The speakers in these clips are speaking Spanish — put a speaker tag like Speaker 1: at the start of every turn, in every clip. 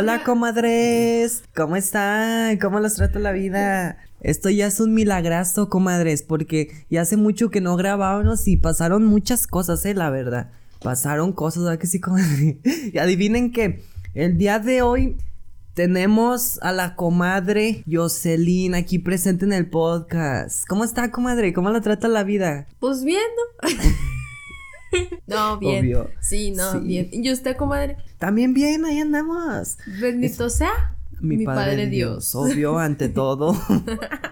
Speaker 1: Hola, comadres. ¿Cómo están? ¿Cómo los trata la vida? Esto ya es un milagrazo, comadres, porque ya hace mucho que no grabábamos y pasaron muchas cosas, eh, la verdad. Pasaron cosas, ¿verdad que sí, comadre? y adivinen que el día de hoy tenemos a la comadre Jocelyn aquí presente en el podcast. ¿Cómo está, comadre? ¿Cómo la trata la vida?
Speaker 2: Pues bien, ¿no? no, bien.
Speaker 1: Obvio.
Speaker 2: Sí, no, bien. ¿Y usted, comadre?
Speaker 1: También bien, ahí andamos.
Speaker 2: Bendito sea
Speaker 1: Mi, padre, Dios. Obvio, ante todo.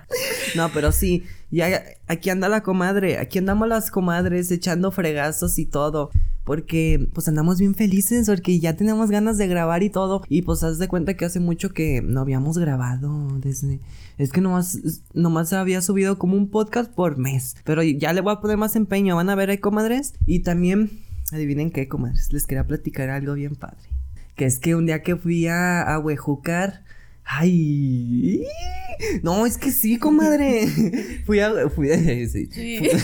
Speaker 1: no, pero sí, ya aquí anda la comadre, aquí andamos las comadres echando fregazos y todo. Porque pues andamos bien felices porque ya tenemos ganas de grabar y todo. Y pues haz de cuenta que hace mucho que no habíamos grabado desde... Es que nomás, nomás había subido como un podcast por mes. Pero ya le voy a poner más empeño. Van a ver ahí, comadres. Y también, adivinen qué, comadres. Les quería platicar algo bien padre. Que es que un día que fui a, a Huejucar... Ay, no, es que sí, comadre. fui a, fui, sí.
Speaker 2: Sí.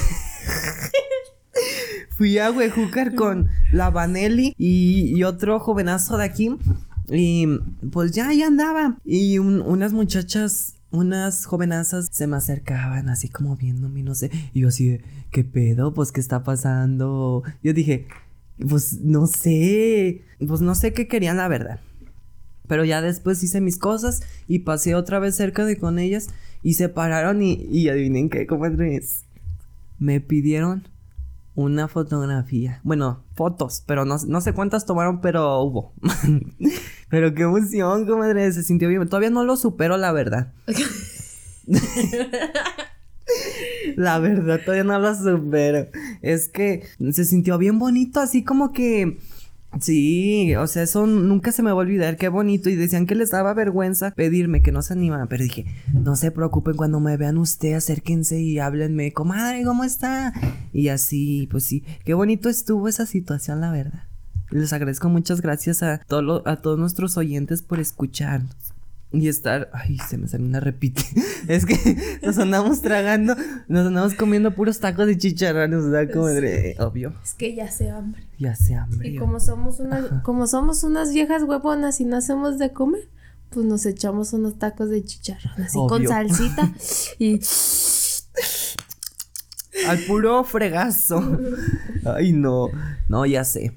Speaker 1: Fui a Huejucar con la Vanelli y, otro jovenazo de aquí. Y pues ya, ya andaba. Y un- unas muchachas, unas jovenazas se me acercaban así como viéndome, no sé. Y yo así de, ¿qué pedo? Pues, ¿qué está pasando? Yo dije, pues, no sé. Pues, no sé qué querían, la verdad. Pero ya después hice mis cosas y pasé otra vez cerca de con ellas y se pararon y, y adivinen qué, comadres. Me pidieron una fotografía. Bueno, fotos, pero no, no sé cuántas tomaron, pero hubo. pero qué emoción, comadre. Se sintió bien. Todavía no lo supero, la verdad. La verdad, todavía no lo supero. Es que se sintió bien bonito, así como que. Sí, o sea, eso nunca se me va a olvidar, qué bonito. Y decían que les daba vergüenza pedirme, que no se animaban. Pero dije, no se preocupen cuando me vean usted, acérquense y háblenme, comadre, ¿cómo está? Y así, pues sí, qué bonito estuvo esa situación, la verdad. Les agradezco muchas gracias a, todo a todos nuestros oyentes por escucharnos. Y estar, ay, se me salió una repite. Es que nos andamos tragando, nos andamos comiendo puros tacos de chicharrones, ¿verdad, comadre? Obvio.
Speaker 2: Es que ya se hambre.
Speaker 1: Ya sé hambre.
Speaker 2: Y como somos unas, como somos unas viejas huevonas y no hacemos de comer, pues nos echamos unos tacos de chicharrón así con salsita y
Speaker 1: Al puro fregazo. Ay, no. No, ya sé.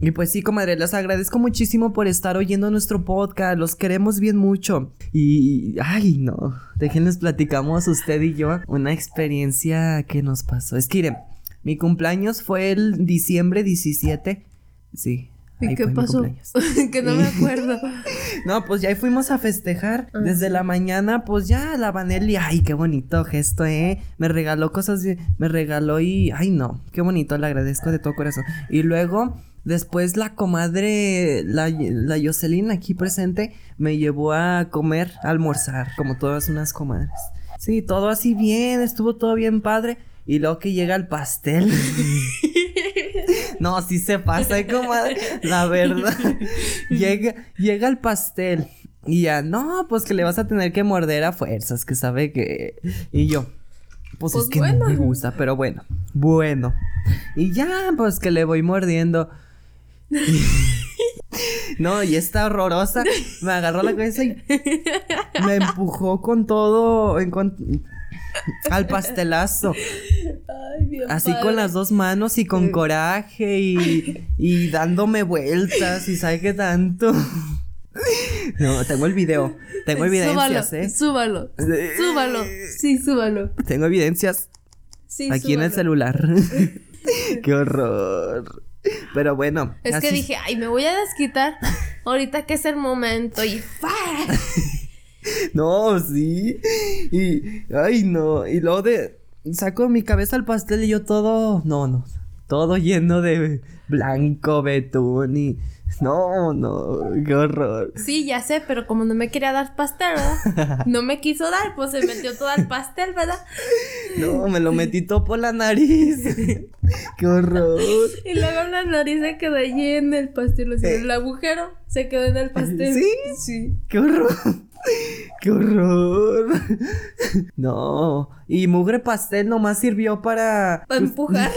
Speaker 1: Y pues sí, comadre, les agradezco muchísimo por estar oyendo nuestro podcast. Los queremos bien mucho. Y, ay, no. Déjenles platicamos usted y yo una experiencia que nos pasó. Es que, miren, mi cumpleaños fue el diciembre 17. Sí.
Speaker 2: ¿Y qué pasó? que no me acuerdo.
Speaker 1: No, pues ya ahí fuimos a festejar.
Speaker 2: Ah,
Speaker 1: Desde la mañana, pues ya la Vanelli, ay, qué bonito gesto, ¿eh? Me regaló cosas, me regaló y, ay, no, qué bonito, le agradezco de todo corazón. Y luego, después la comadre, la, la Jocelyn aquí presente, me llevó a comer, a almorzar, como todas unas comadres. Sí, todo así bien, estuvo todo bien padre. Y luego que llega el pastel. No, sí se pasa, ¿eh, comadre. La verdad. llega, llega el pastel. Y ya, no, pues que le vas a tener que morder a fuerzas, que sabe que. Y yo. Pues,
Speaker 2: Pues
Speaker 1: es que
Speaker 2: bueno.
Speaker 1: no me gusta, pero bueno. Bueno. Y ya, pues que le voy mordiendo. No, y esta horrorosa me agarró la cabeza y me empujó con todo en al pastelazo.
Speaker 2: Ay, Dios
Speaker 1: Así
Speaker 2: padre.
Speaker 1: con las dos manos y con coraje y, y dándome vueltas y sabe qué tanto. No, tengo el video. Tengo evidencias,
Speaker 2: súbalo,
Speaker 1: ¿eh?
Speaker 2: Súbalo. Súbalo. Sí, súbalo.
Speaker 1: Tengo evidencias
Speaker 2: Sí,
Speaker 1: aquí en el celular. qué horror. Pero bueno.
Speaker 2: Es que dije, ay, me voy a desquitar. Ahorita que es el momento. Y.
Speaker 1: No, sí. Y. Ay, no. Y luego de. Saco mi cabeza al pastel y yo todo. No, no. Todo lleno de blanco, betún y. No, no. Qué horror.
Speaker 2: Sí, ya sé, pero como no me quería dar pastel, ¿verdad? No me quiso dar, pues se metió todo el pastel, ¿verdad?
Speaker 1: No, me lo metí todo por la nariz. Qué horror.
Speaker 2: Y luego la nariz se quedó allí en el pastel, o sea, el agujero se quedó en el pastel.
Speaker 1: ¿Sí?
Speaker 2: Sí.
Speaker 1: Qué horror. Qué horror. No. Y mugre pastel nomás sirvió para.
Speaker 2: Para empujar.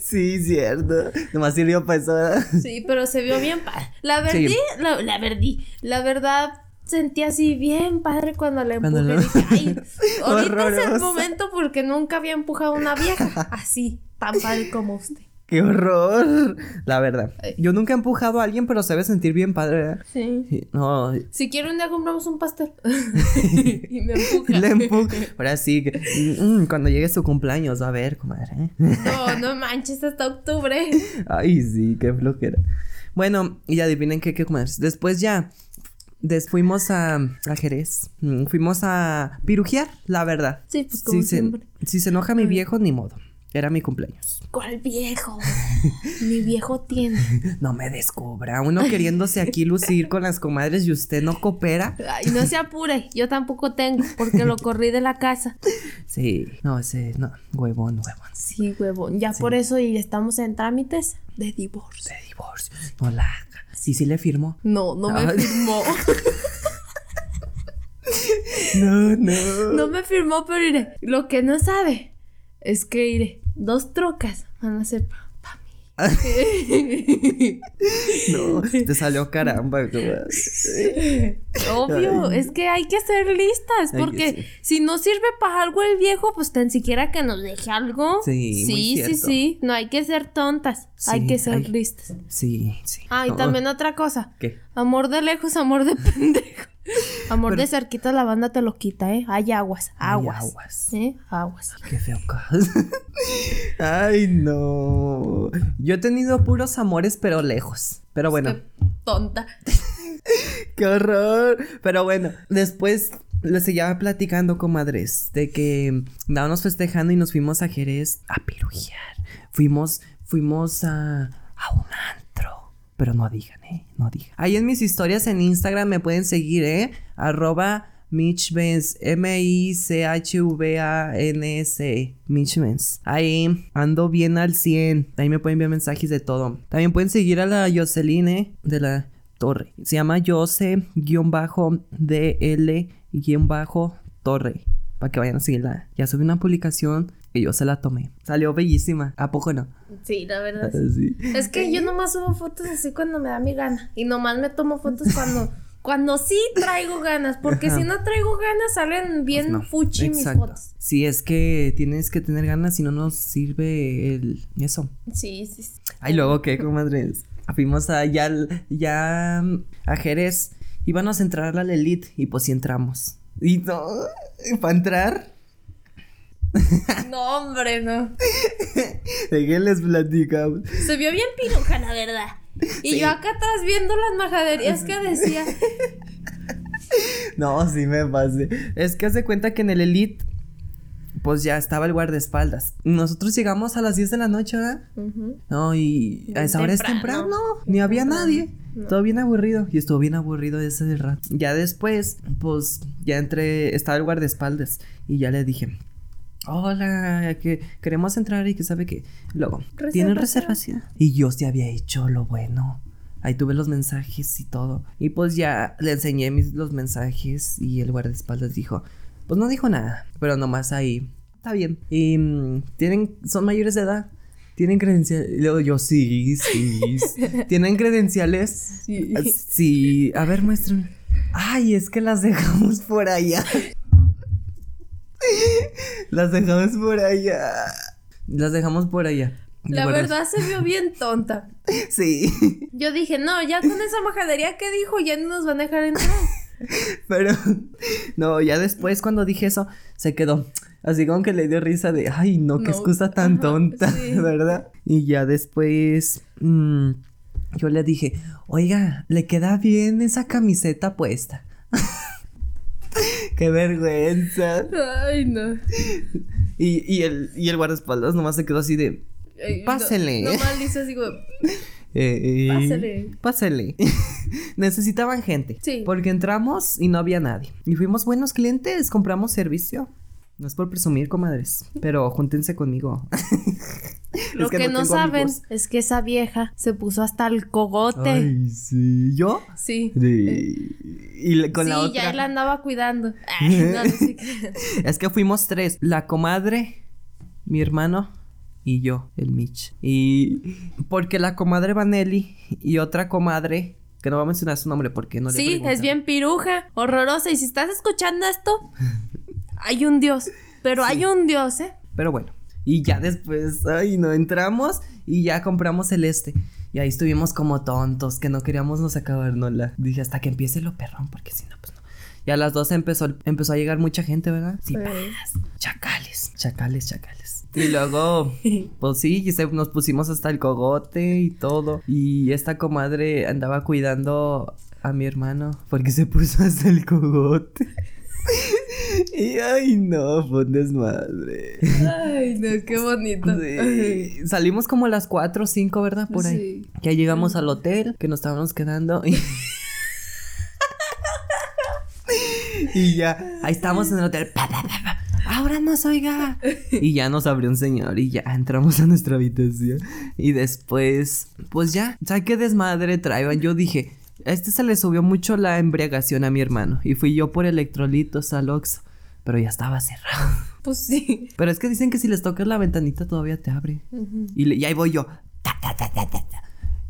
Speaker 1: Sí, cierto. Nomás sirvió para eso.
Speaker 2: Sí, pero se vio bien padre. La verdad,
Speaker 1: Sí.
Speaker 2: la, la verdí, la verdad sentí así bien padre cuando le
Speaker 1: Cuando
Speaker 2: empujé.
Speaker 1: lo-
Speaker 2: Dije, ay, ahorita es el momento porque nunca había empujado a una vieja así, tan padre como usted.
Speaker 1: ¡Qué horror! La verdad. Yo nunca he empujado a alguien, pero se debe sentir bien padre, ¿verdad?
Speaker 2: Sí.
Speaker 1: Sí, No,
Speaker 2: Si quiere un día compramos un pastel. y me empuja.
Speaker 1: le empujo. Ahora sí, que- mm, cuando llegue su cumpleaños, a ver, comadre.
Speaker 2: No, no manches, hasta octubre.
Speaker 1: Ay, sí, qué flojera. Bueno, y adivinen qué, qué comadres. Después ya, des fuimos a, a Jerez. Mm, Fuimos a pirujear, la verdad.
Speaker 2: Sí, pues como
Speaker 1: si, se,
Speaker 2: siempre.
Speaker 1: si se enoja mi viejo, ni modo. Era mi cumpleaños.
Speaker 2: ¿Cuál viejo? Mi viejo tiene.
Speaker 1: No me descubra. Uno queriéndose aquí lucir con las comadres y usted no coopera.
Speaker 2: Ay, no se apure, yo tampoco tengo, porque lo corrí de la casa.
Speaker 1: Sí, no, ese, no, huevón, huevón.
Speaker 2: Sí, huevón. Ya por eso y estamos en trámites de divorcio.
Speaker 1: De divorcio. No la. Sí, sí le firmó.
Speaker 2: No, no me firmó.
Speaker 1: No, no.
Speaker 2: No me firmó, pero iré. Lo que no sabe es que iré. Dos trocas van a ser para mí.
Speaker 1: No, te salió caramba.
Speaker 2: Obvio,
Speaker 1: Ay.
Speaker 2: es que hay que ser listas, porque si no sirve para algo el viejo, pues tan siquiera que nos deje algo.
Speaker 1: Sí, muy
Speaker 2: sí, sí, sí. No hay que ser tontas, hay que ser listas.
Speaker 1: Sí, sí.
Speaker 2: Ah, y
Speaker 1: No.
Speaker 2: también otra cosa.
Speaker 1: ¿Qué?
Speaker 2: Amor de lejos, amor de pendejo. Amor
Speaker 1: Pero-
Speaker 2: de cerquita la banda te lo quita, ¿eh? Hay aguas, aguas.
Speaker 1: aguas.
Speaker 2: ¿Eh? Aguas.
Speaker 1: Qué feo. Ay, no. Yo he tenido puros amores, pero lejos. Pero bueno.
Speaker 2: Qué tonta.
Speaker 1: ¡Qué horror! Pero bueno, después les seguía platicando, comadres, de que andábamos festejando y nos fuimos a Jerez a pirujear. Fuimos, fuimos a, a un. Pero no digan, ¿eh? No digan. Ahí en mis historias en Instagram me pueden seguir, ¿eh? Arroba Mitchvens, M-I-C-H-V-A-N-S, Mitchvens. Ahí ando bien al 100. Ahí me pueden enviar mensajes de todo. También pueden seguir a la Jocelyn, ¿eh? De la Torre. Se llama Jose-DL-Torre. Para que vayan a seguirla. Ya subí una publicación y yo se la tomé. Salió bellísima. ¿A poco no?
Speaker 2: Sí, la verdad.
Speaker 1: Sí.
Speaker 2: Es que yo nomás subo fotos así cuando me da mi gana. Y nomás me tomo fotos cuando, cuando sí traigo ganas. Porque
Speaker 1: Ajá.
Speaker 2: si no traigo ganas, salen bien
Speaker 1: Pues no.
Speaker 2: fuchi mis fotos.
Speaker 1: Sí, es que tienes que tener ganas si no nos sirve el eso.
Speaker 2: Sí, sí. sí.
Speaker 1: Ay, luego qué, comadres. Fuimos a ya, ya a Jerez. Íbamos a entrar a la elite y pues sí entramos. Y no, para entrar,
Speaker 2: No, hombre, no.
Speaker 1: ¿de qué les platicamos?
Speaker 2: Se vio bien piruja, la verdad. Y
Speaker 1: Sí.
Speaker 2: yo acá atrás viendo las majaderías que decía.
Speaker 1: No, sí me pasé. Es que hace cuenta que en el elite, pues ya estaba el guardaespaldas. Nosotros llegamos a las 10 de la noche, ¿verdad? No, y a esa hora es
Speaker 2: temprano.
Speaker 1: temprano. Ni había nadie.
Speaker 2: No.
Speaker 1: Todo bien aburrido. Y estuvo bien aburrido ese rato. Ya después, pues, ya entré, estaba el guardaespaldas. Y ya le dije, hola, que queremos entrar y que sabe que. Luego, ¿tienen
Speaker 2: Reservación.
Speaker 1: Y yo sí había hecho lo bueno. Ahí tuve los mensajes y todo. Y pues ya le enseñé mis, los mensajes y el guardaespaldas dijo, pues no dijo nada, pero nomás ahí, está bien. Y mm, tienen, son mayores de edad. Tienen credenciales. Y luego yo, sí, sí. ¿Tienen credenciales?
Speaker 2: Sí.
Speaker 1: Ah, Sí. A ver, muéstrame. Ay, es que las dejamos por allá. Las dejamos por allá. Las dejamos por allá.
Speaker 2: La verdad se vio bien tonta.
Speaker 1: Sí.
Speaker 2: Yo dije, no, ya con esa majadería que dijo, ya no nos van a dejar entrar.
Speaker 1: Pero no, ya después cuando dije eso, se quedó así como que le dio risa de, ay, no, qué excusa tan
Speaker 2: ajá,
Speaker 1: tonta,
Speaker 2: sí.
Speaker 1: ¿verdad? Y ya después mm, yo le dije, oiga, le queda bien esa camiseta puesta. Qué vergüenza.
Speaker 2: Ay, no.
Speaker 1: Y, y el, y el guardaespaldas nomás se quedó así de,
Speaker 2: Ay, no-
Speaker 1: Pásele.
Speaker 2: Nomás hizo así como.
Speaker 1: eh,
Speaker 2: Pásele.
Speaker 1: Pásele. Necesitaban gente.
Speaker 2: Sí.
Speaker 1: Porque entramos y no había nadie. Y fuimos buenos clientes, compramos servicio. No es por presumir, comadres, pero júntense conmigo.
Speaker 2: Lo
Speaker 1: Es
Speaker 2: que, no saben
Speaker 1: amigos.
Speaker 2: es que esa vieja se puso hasta el cogote.
Speaker 1: Ay, sí. ¿Yo?
Speaker 2: Sí.
Speaker 1: Sí. Y la- con
Speaker 2: sí,
Speaker 1: la otra.
Speaker 2: ya la andaba cuidando. Ay, no, no sé qué.
Speaker 1: Es que fuimos tres. La comadre, mi hermano y yo, el Mitch. Y porque la comadre Vanelli y otra comadre, que no va a mencionar su nombre porque no le
Speaker 2: Sí, es bien piruja, horrorosa. Y si estás escuchando esto, hay un Dios. Pero hay un Dios, ¿eh?
Speaker 1: Pero bueno, y ya después, ay, no entramos y ya compramos el este. Y ahí estuvimos como tontos, que no queríamos nos acabárnosla. Dije, hasta que empiece lo perrón, porque si no, pues no. Y a las 12 empezó, empezó a llegar mucha gente, ¿verdad? Sí,
Speaker 2: Sí.
Speaker 1: Chacales, chacales, chacales. Y luego, pues sí, y se- nos pusimos hasta el cogote y todo. Y esta comadre andaba cuidando a mi hermano porque se puso hasta el cogote. Y ay, no, fue un desmadre.
Speaker 2: Ay, no, qué bonito.
Speaker 1: Sí. Salimos como a las 4 o 5, ¿verdad? Por ahí.
Speaker 2: Sí.
Speaker 1: Ya llegamos al hotel, que nos estábamos quedando. Y, y ya, ahí estábamos en el hotel. Pa, pa, pa, pa. Ahora nos oiga. Y ya nos abrió un señor y ya entramos a nuestra habitación. Y después, pues ya, ¿sabes qué desmadre traían? Yo dije, a este se le subió mucho la embriagación a mi hermano. Y fui yo por electrolitos al Oxxo. Pero ya estaba cerrado.
Speaker 2: Pues sí.
Speaker 1: Pero es que dicen que si les tocas la ventanita todavía te abre.
Speaker 2: Ujú.
Speaker 1: Y, le- y ahí voy yo. Ta, ta, ta, ta, ta, ta.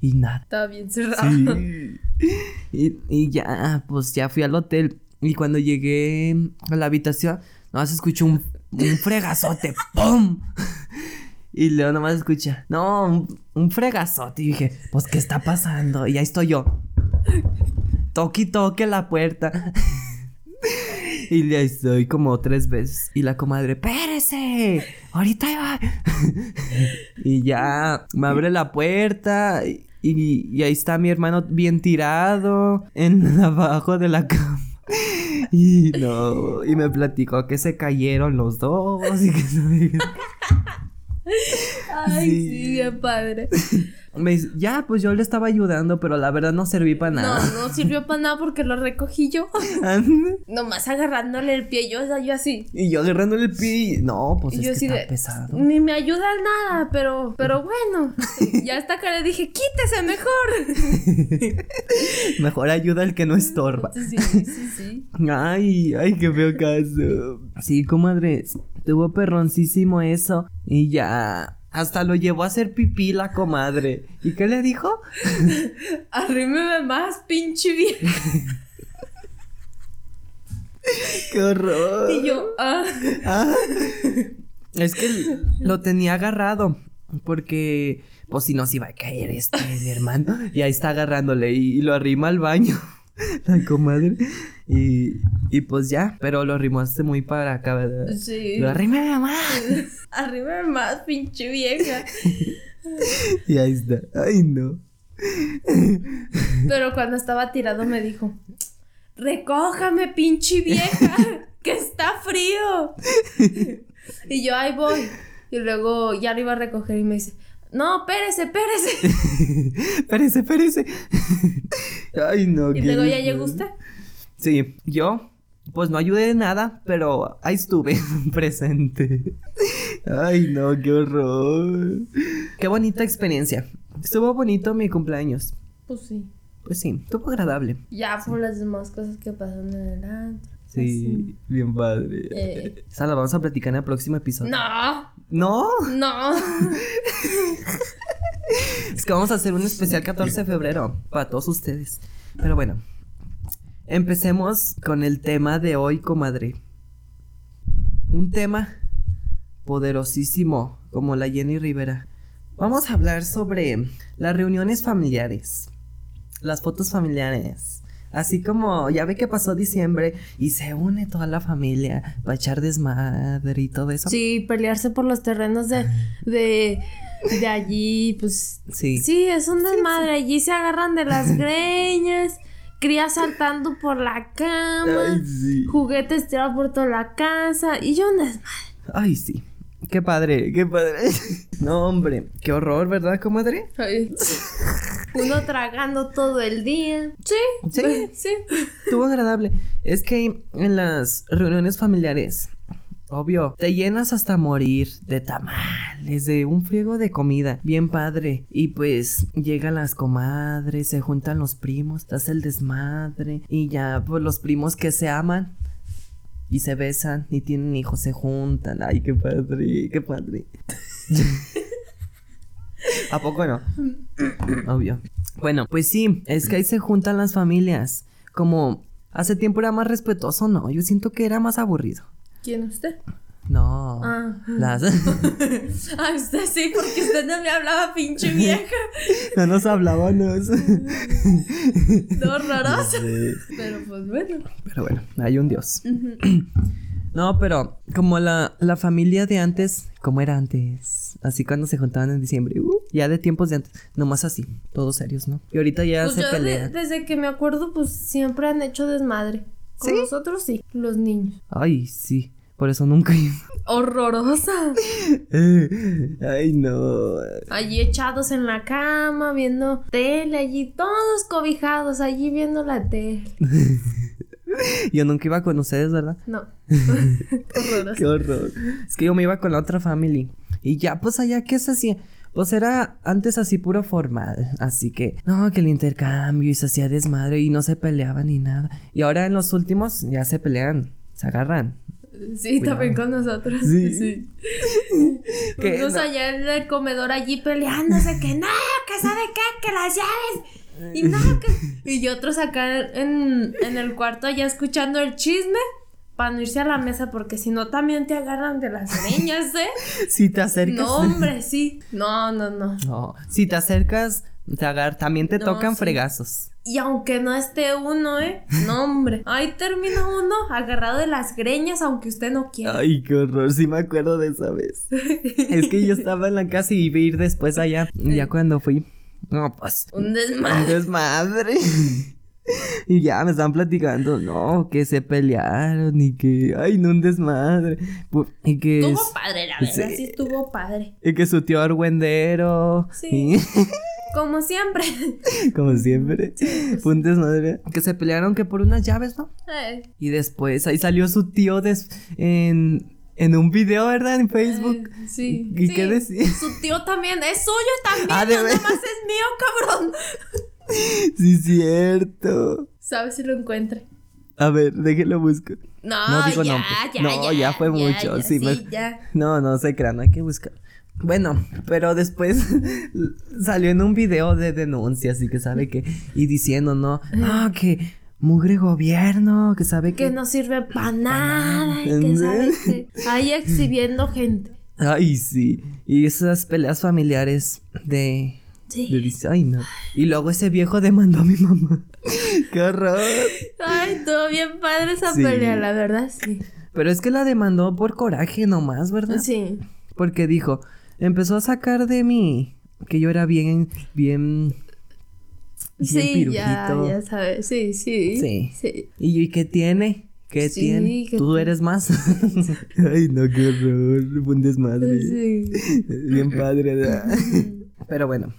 Speaker 1: Y nada.
Speaker 2: Estaba bien cerrado.
Speaker 1: Sí. Y, y ya, pues ya fui al hotel. Y cuando llegué a la habitación, nomás escuché un, un fregazote. ¡Pum! Y luego nomás escucha, no, un, un fregazote. Y dije, pues, ¿qué está pasando? Y ahí estoy yo. Toque y toque la puerta. Y ya estoy como tres veces. Y la comadre, ¡pérese! Ahorita va. y ya me abre la puerta. Y, y ahí está mi hermano bien tirado. En abajo de la cama. Y no, y me platicó que se cayeron los dos y que se-
Speaker 2: Ay,
Speaker 1: Sí.
Speaker 2: sí, bien padre.
Speaker 1: Me dice, ya, pues yo le estaba ayudando, pero la verdad no serví para
Speaker 2: No,
Speaker 1: nada.
Speaker 2: no sirvió para nada porque lo recogí yo. Nomás agarrándole el pie, yo, yo así.
Speaker 1: y yo agarrándole el pie, y- no, pues
Speaker 2: Y
Speaker 1: es que está
Speaker 2: de,
Speaker 1: pesado.
Speaker 2: Ni me ayuda nada, pero, pero bueno. Ya hasta que le dije, quítese mejor.
Speaker 1: Mejor ayuda al que no estorba.
Speaker 2: Sí, sí, sí.
Speaker 1: Ay, ay, qué feo caso. Sí, comadre, tuvo perroncísimo eso. Y ya, hasta lo llevó a hacer pipí la comadre. ¿Y qué le dijo?
Speaker 2: Arrímeme más, pinche vieja.
Speaker 1: ¡Qué horror!
Speaker 2: Y yo, ah.
Speaker 1: Ah, es que lo tenía agarrado. Porque, pues si no se iba a caer este, mi hermano. Y ahí está agarrándole y, y lo arrima al baño. La comadre. Y, y pues ya, pero lo arrimaste muy para acá, ¿verdad?
Speaker 2: Sí.
Speaker 1: Lo arrimé, mamá.
Speaker 2: Arrímeme más, pinche vieja.
Speaker 1: Y ahí está. Ay, no.
Speaker 2: Pero cuando estaba tirado me dijo, recójame, pinche vieja, que está frío. Y yo, ahí voy. Y luego ya lo iba a recoger y me dice, no, espérese, espérese.
Speaker 1: Espérese, espérese. Ay, no.
Speaker 2: Y luego ya llegó usted.
Speaker 1: Sí, yo, pues no ayudé de nada, pero ahí estuve presente. Ay, no, qué horror. Qué bonita experiencia. Estuvo bonito mi cumpleaños.
Speaker 2: Pues sí.
Speaker 1: Pues sí, estuvo agradable.
Speaker 2: Ya por las demás cosas que pasaron en el antro.
Speaker 1: Sí, bien padre.
Speaker 2: Eh.
Speaker 1: Esa la vamos a platicar en el próximo episodio.
Speaker 2: No,
Speaker 1: ¿No?
Speaker 2: no.
Speaker 1: Es que vamos a hacer un especial 14 de febrero para todos ustedes. Pero bueno, empecemos con el tema de hoy, comadre. Un tema poderosísimo, como la Jenny Rivera. Vamos a hablar sobre las reuniones familiares, las fotos familiares. Así como ya ve que pasó diciembre y se une toda la familia para echar desmadre y todo eso.
Speaker 2: Sí, pelearse por los terrenos de, de, de allí, pues
Speaker 1: Sí.
Speaker 2: Sí, es un desmadre. Allí se agarran de las greñas, crías saltando por la cama,
Speaker 1: Ay, sí.
Speaker 2: juguetes tirados por toda la casa y yo un desmadre.
Speaker 1: Ay, sí. Qué padre, qué padre. No, hombre, qué horror, ¿verdad, comadre?
Speaker 2: Ay, Uno tragando todo el día. Sí,
Speaker 1: Sí.
Speaker 2: sí.
Speaker 1: Estuvo agradable. Es que en las reuniones familiares, obvio, te llenas hasta morir de tamales, de un friego de comida, bien padre. Y pues llegan las comadres, se juntan los primos, hace el desmadre. Y ya, pues los primos que se aman. Y se besan y tienen hijos, se juntan. Ay, qué padre, qué padre. ¿A poco no? Obvio. Bueno, pues sí, es que ahí se juntan las familias. Como hace tiempo era más respetuoso, no. Yo siento que era más aburrido.
Speaker 2: ¿Quién usted?
Speaker 1: No.
Speaker 2: Ah.
Speaker 1: Las...
Speaker 2: Ah, usted sí, porque usted no me hablaba, pinche vieja.
Speaker 1: no nos hablábamos.
Speaker 2: No, horroroso. Pero pues bueno.
Speaker 1: Pero bueno, hay un Dios. No, pero como la, la familia de antes, como era antes, así cuando se juntaban en diciembre, uh, ya de tiempos de antes, nomás así, todos serios, ¿no? Y ahorita ya
Speaker 2: Pues
Speaker 1: se
Speaker 2: yo de-
Speaker 1: pelean.
Speaker 2: desde que me acuerdo, pues siempre han hecho desmadre. Con
Speaker 1: ¿Sí?
Speaker 2: nosotros sí, los niños.
Speaker 1: Ay, sí, por eso nunca.
Speaker 2: Horrorosa.
Speaker 1: Ay, no.
Speaker 2: Allí echados en la cama, viendo tele, allí todos cobijados, allí viendo la tele.
Speaker 1: Yo nunca iba con ustedes, ¿verdad?
Speaker 2: No. Horroroso.
Speaker 1: Qué horror. Es que yo me iba con la otra family. Y ya, pues allá, ¿qué se hacía? Pues era antes así puro formal. Así que, no, que el intercambio y se hacía desmadre y no se peleaban ni nada. Y ahora en los últimos ya se pelean, se agarran.
Speaker 2: Sí,
Speaker 1: Cuidado.
Speaker 2: también con nosotros.
Speaker 1: Sí. Que
Speaker 2: Unos
Speaker 1: no-
Speaker 2: allá en el comedor allí peleándose que no, que sabe qué, que las llaves. Y no, que... Y otros acá en, en el cuarto allá escuchando el chisme para no irse a la mesa porque si no también te agarran de las greñas, ¿eh?
Speaker 1: Si te acercas.
Speaker 2: No, hombre, sí. No, no, no.
Speaker 1: No, si te acercas, te agar también te
Speaker 2: No,
Speaker 1: tocan
Speaker 2: sí.
Speaker 1: fregazos.
Speaker 2: Y aunque no esté uno, ¿eh? No, hombre. Ahí termina uno agarrado de las greñas aunque usted no quiera.
Speaker 1: Ay, qué horror, sí me acuerdo de esa vez. es que yo estaba en la casa y iba a ir después allá. Y ya cuando fui, no, pues,
Speaker 2: Un
Speaker 1: un
Speaker 2: desmadre.
Speaker 1: y ya me estaban platicando, no, que se pelearon y que, ay, no, un desmadre. Y que, es-
Speaker 2: Estuvo padre, la verdad,
Speaker 1: Sí.
Speaker 2: sí estuvo padre.
Speaker 1: y que su tío argüendero.
Speaker 2: Sí. Como siempre.
Speaker 1: como siempre, fue un desmadre. Que se pelearon que por unas llaves, ¿no?
Speaker 2: Eh,
Speaker 1: Y después ahí salió su tío des- en, en un video, ¿verdad? En Facebook.
Speaker 2: eh, sí.
Speaker 1: ¿Y
Speaker 2: sí.
Speaker 1: qué decía?
Speaker 2: Su tío también. Es suyo también.
Speaker 1: Ah, ¿de
Speaker 2: no
Speaker 1: ver-
Speaker 2: nomás es mío, cabrón.
Speaker 1: Sí, cierto.
Speaker 2: ¿Sabes si lo encuentre?
Speaker 1: A ver, déjelo busco.
Speaker 2: No,
Speaker 1: No digo
Speaker 2: ya,
Speaker 1: nombre.
Speaker 2: ya,
Speaker 1: No, ya fue mucho, sí, me-
Speaker 2: ya.
Speaker 1: No, no se crean, hay que buscar. Bueno, pero después salió en un video de denuncia, así que sabe que. Y diciendo, no, no, que mugre gobierno, que sabe que.
Speaker 2: Que no sirve para nada. Y que sabe que. Ahí exhibiendo gente.
Speaker 1: Ay, sí. Y esas peleas familiares de.
Speaker 2: Sí.
Speaker 1: de dice, ay, no. Y luego ese viejo demandó a mi mamá. ¡Qué horror!
Speaker 2: Ay, todo bien padre esa
Speaker 1: Sí.
Speaker 2: pelea, la verdad, sí.
Speaker 1: Pero es que la demandó por coraje nomás, ¿verdad?
Speaker 2: Sí.
Speaker 1: Porque dijo, empezó a sacar de mí que yo era bien, bien. bien
Speaker 2: Sí, ya,
Speaker 1: pirujito.
Speaker 2: ya sabes. Sí, sí.
Speaker 1: Sí.
Speaker 2: Sí.
Speaker 1: ¿Y, y qué tiene? ¿Qué
Speaker 2: Sí,
Speaker 1: tiene?
Speaker 2: ¿qué
Speaker 1: Tú eres más. Ay, no, qué horror. Un desmadre.
Speaker 2: Sí.
Speaker 1: Bien padre, ¿verdad? Pero bueno.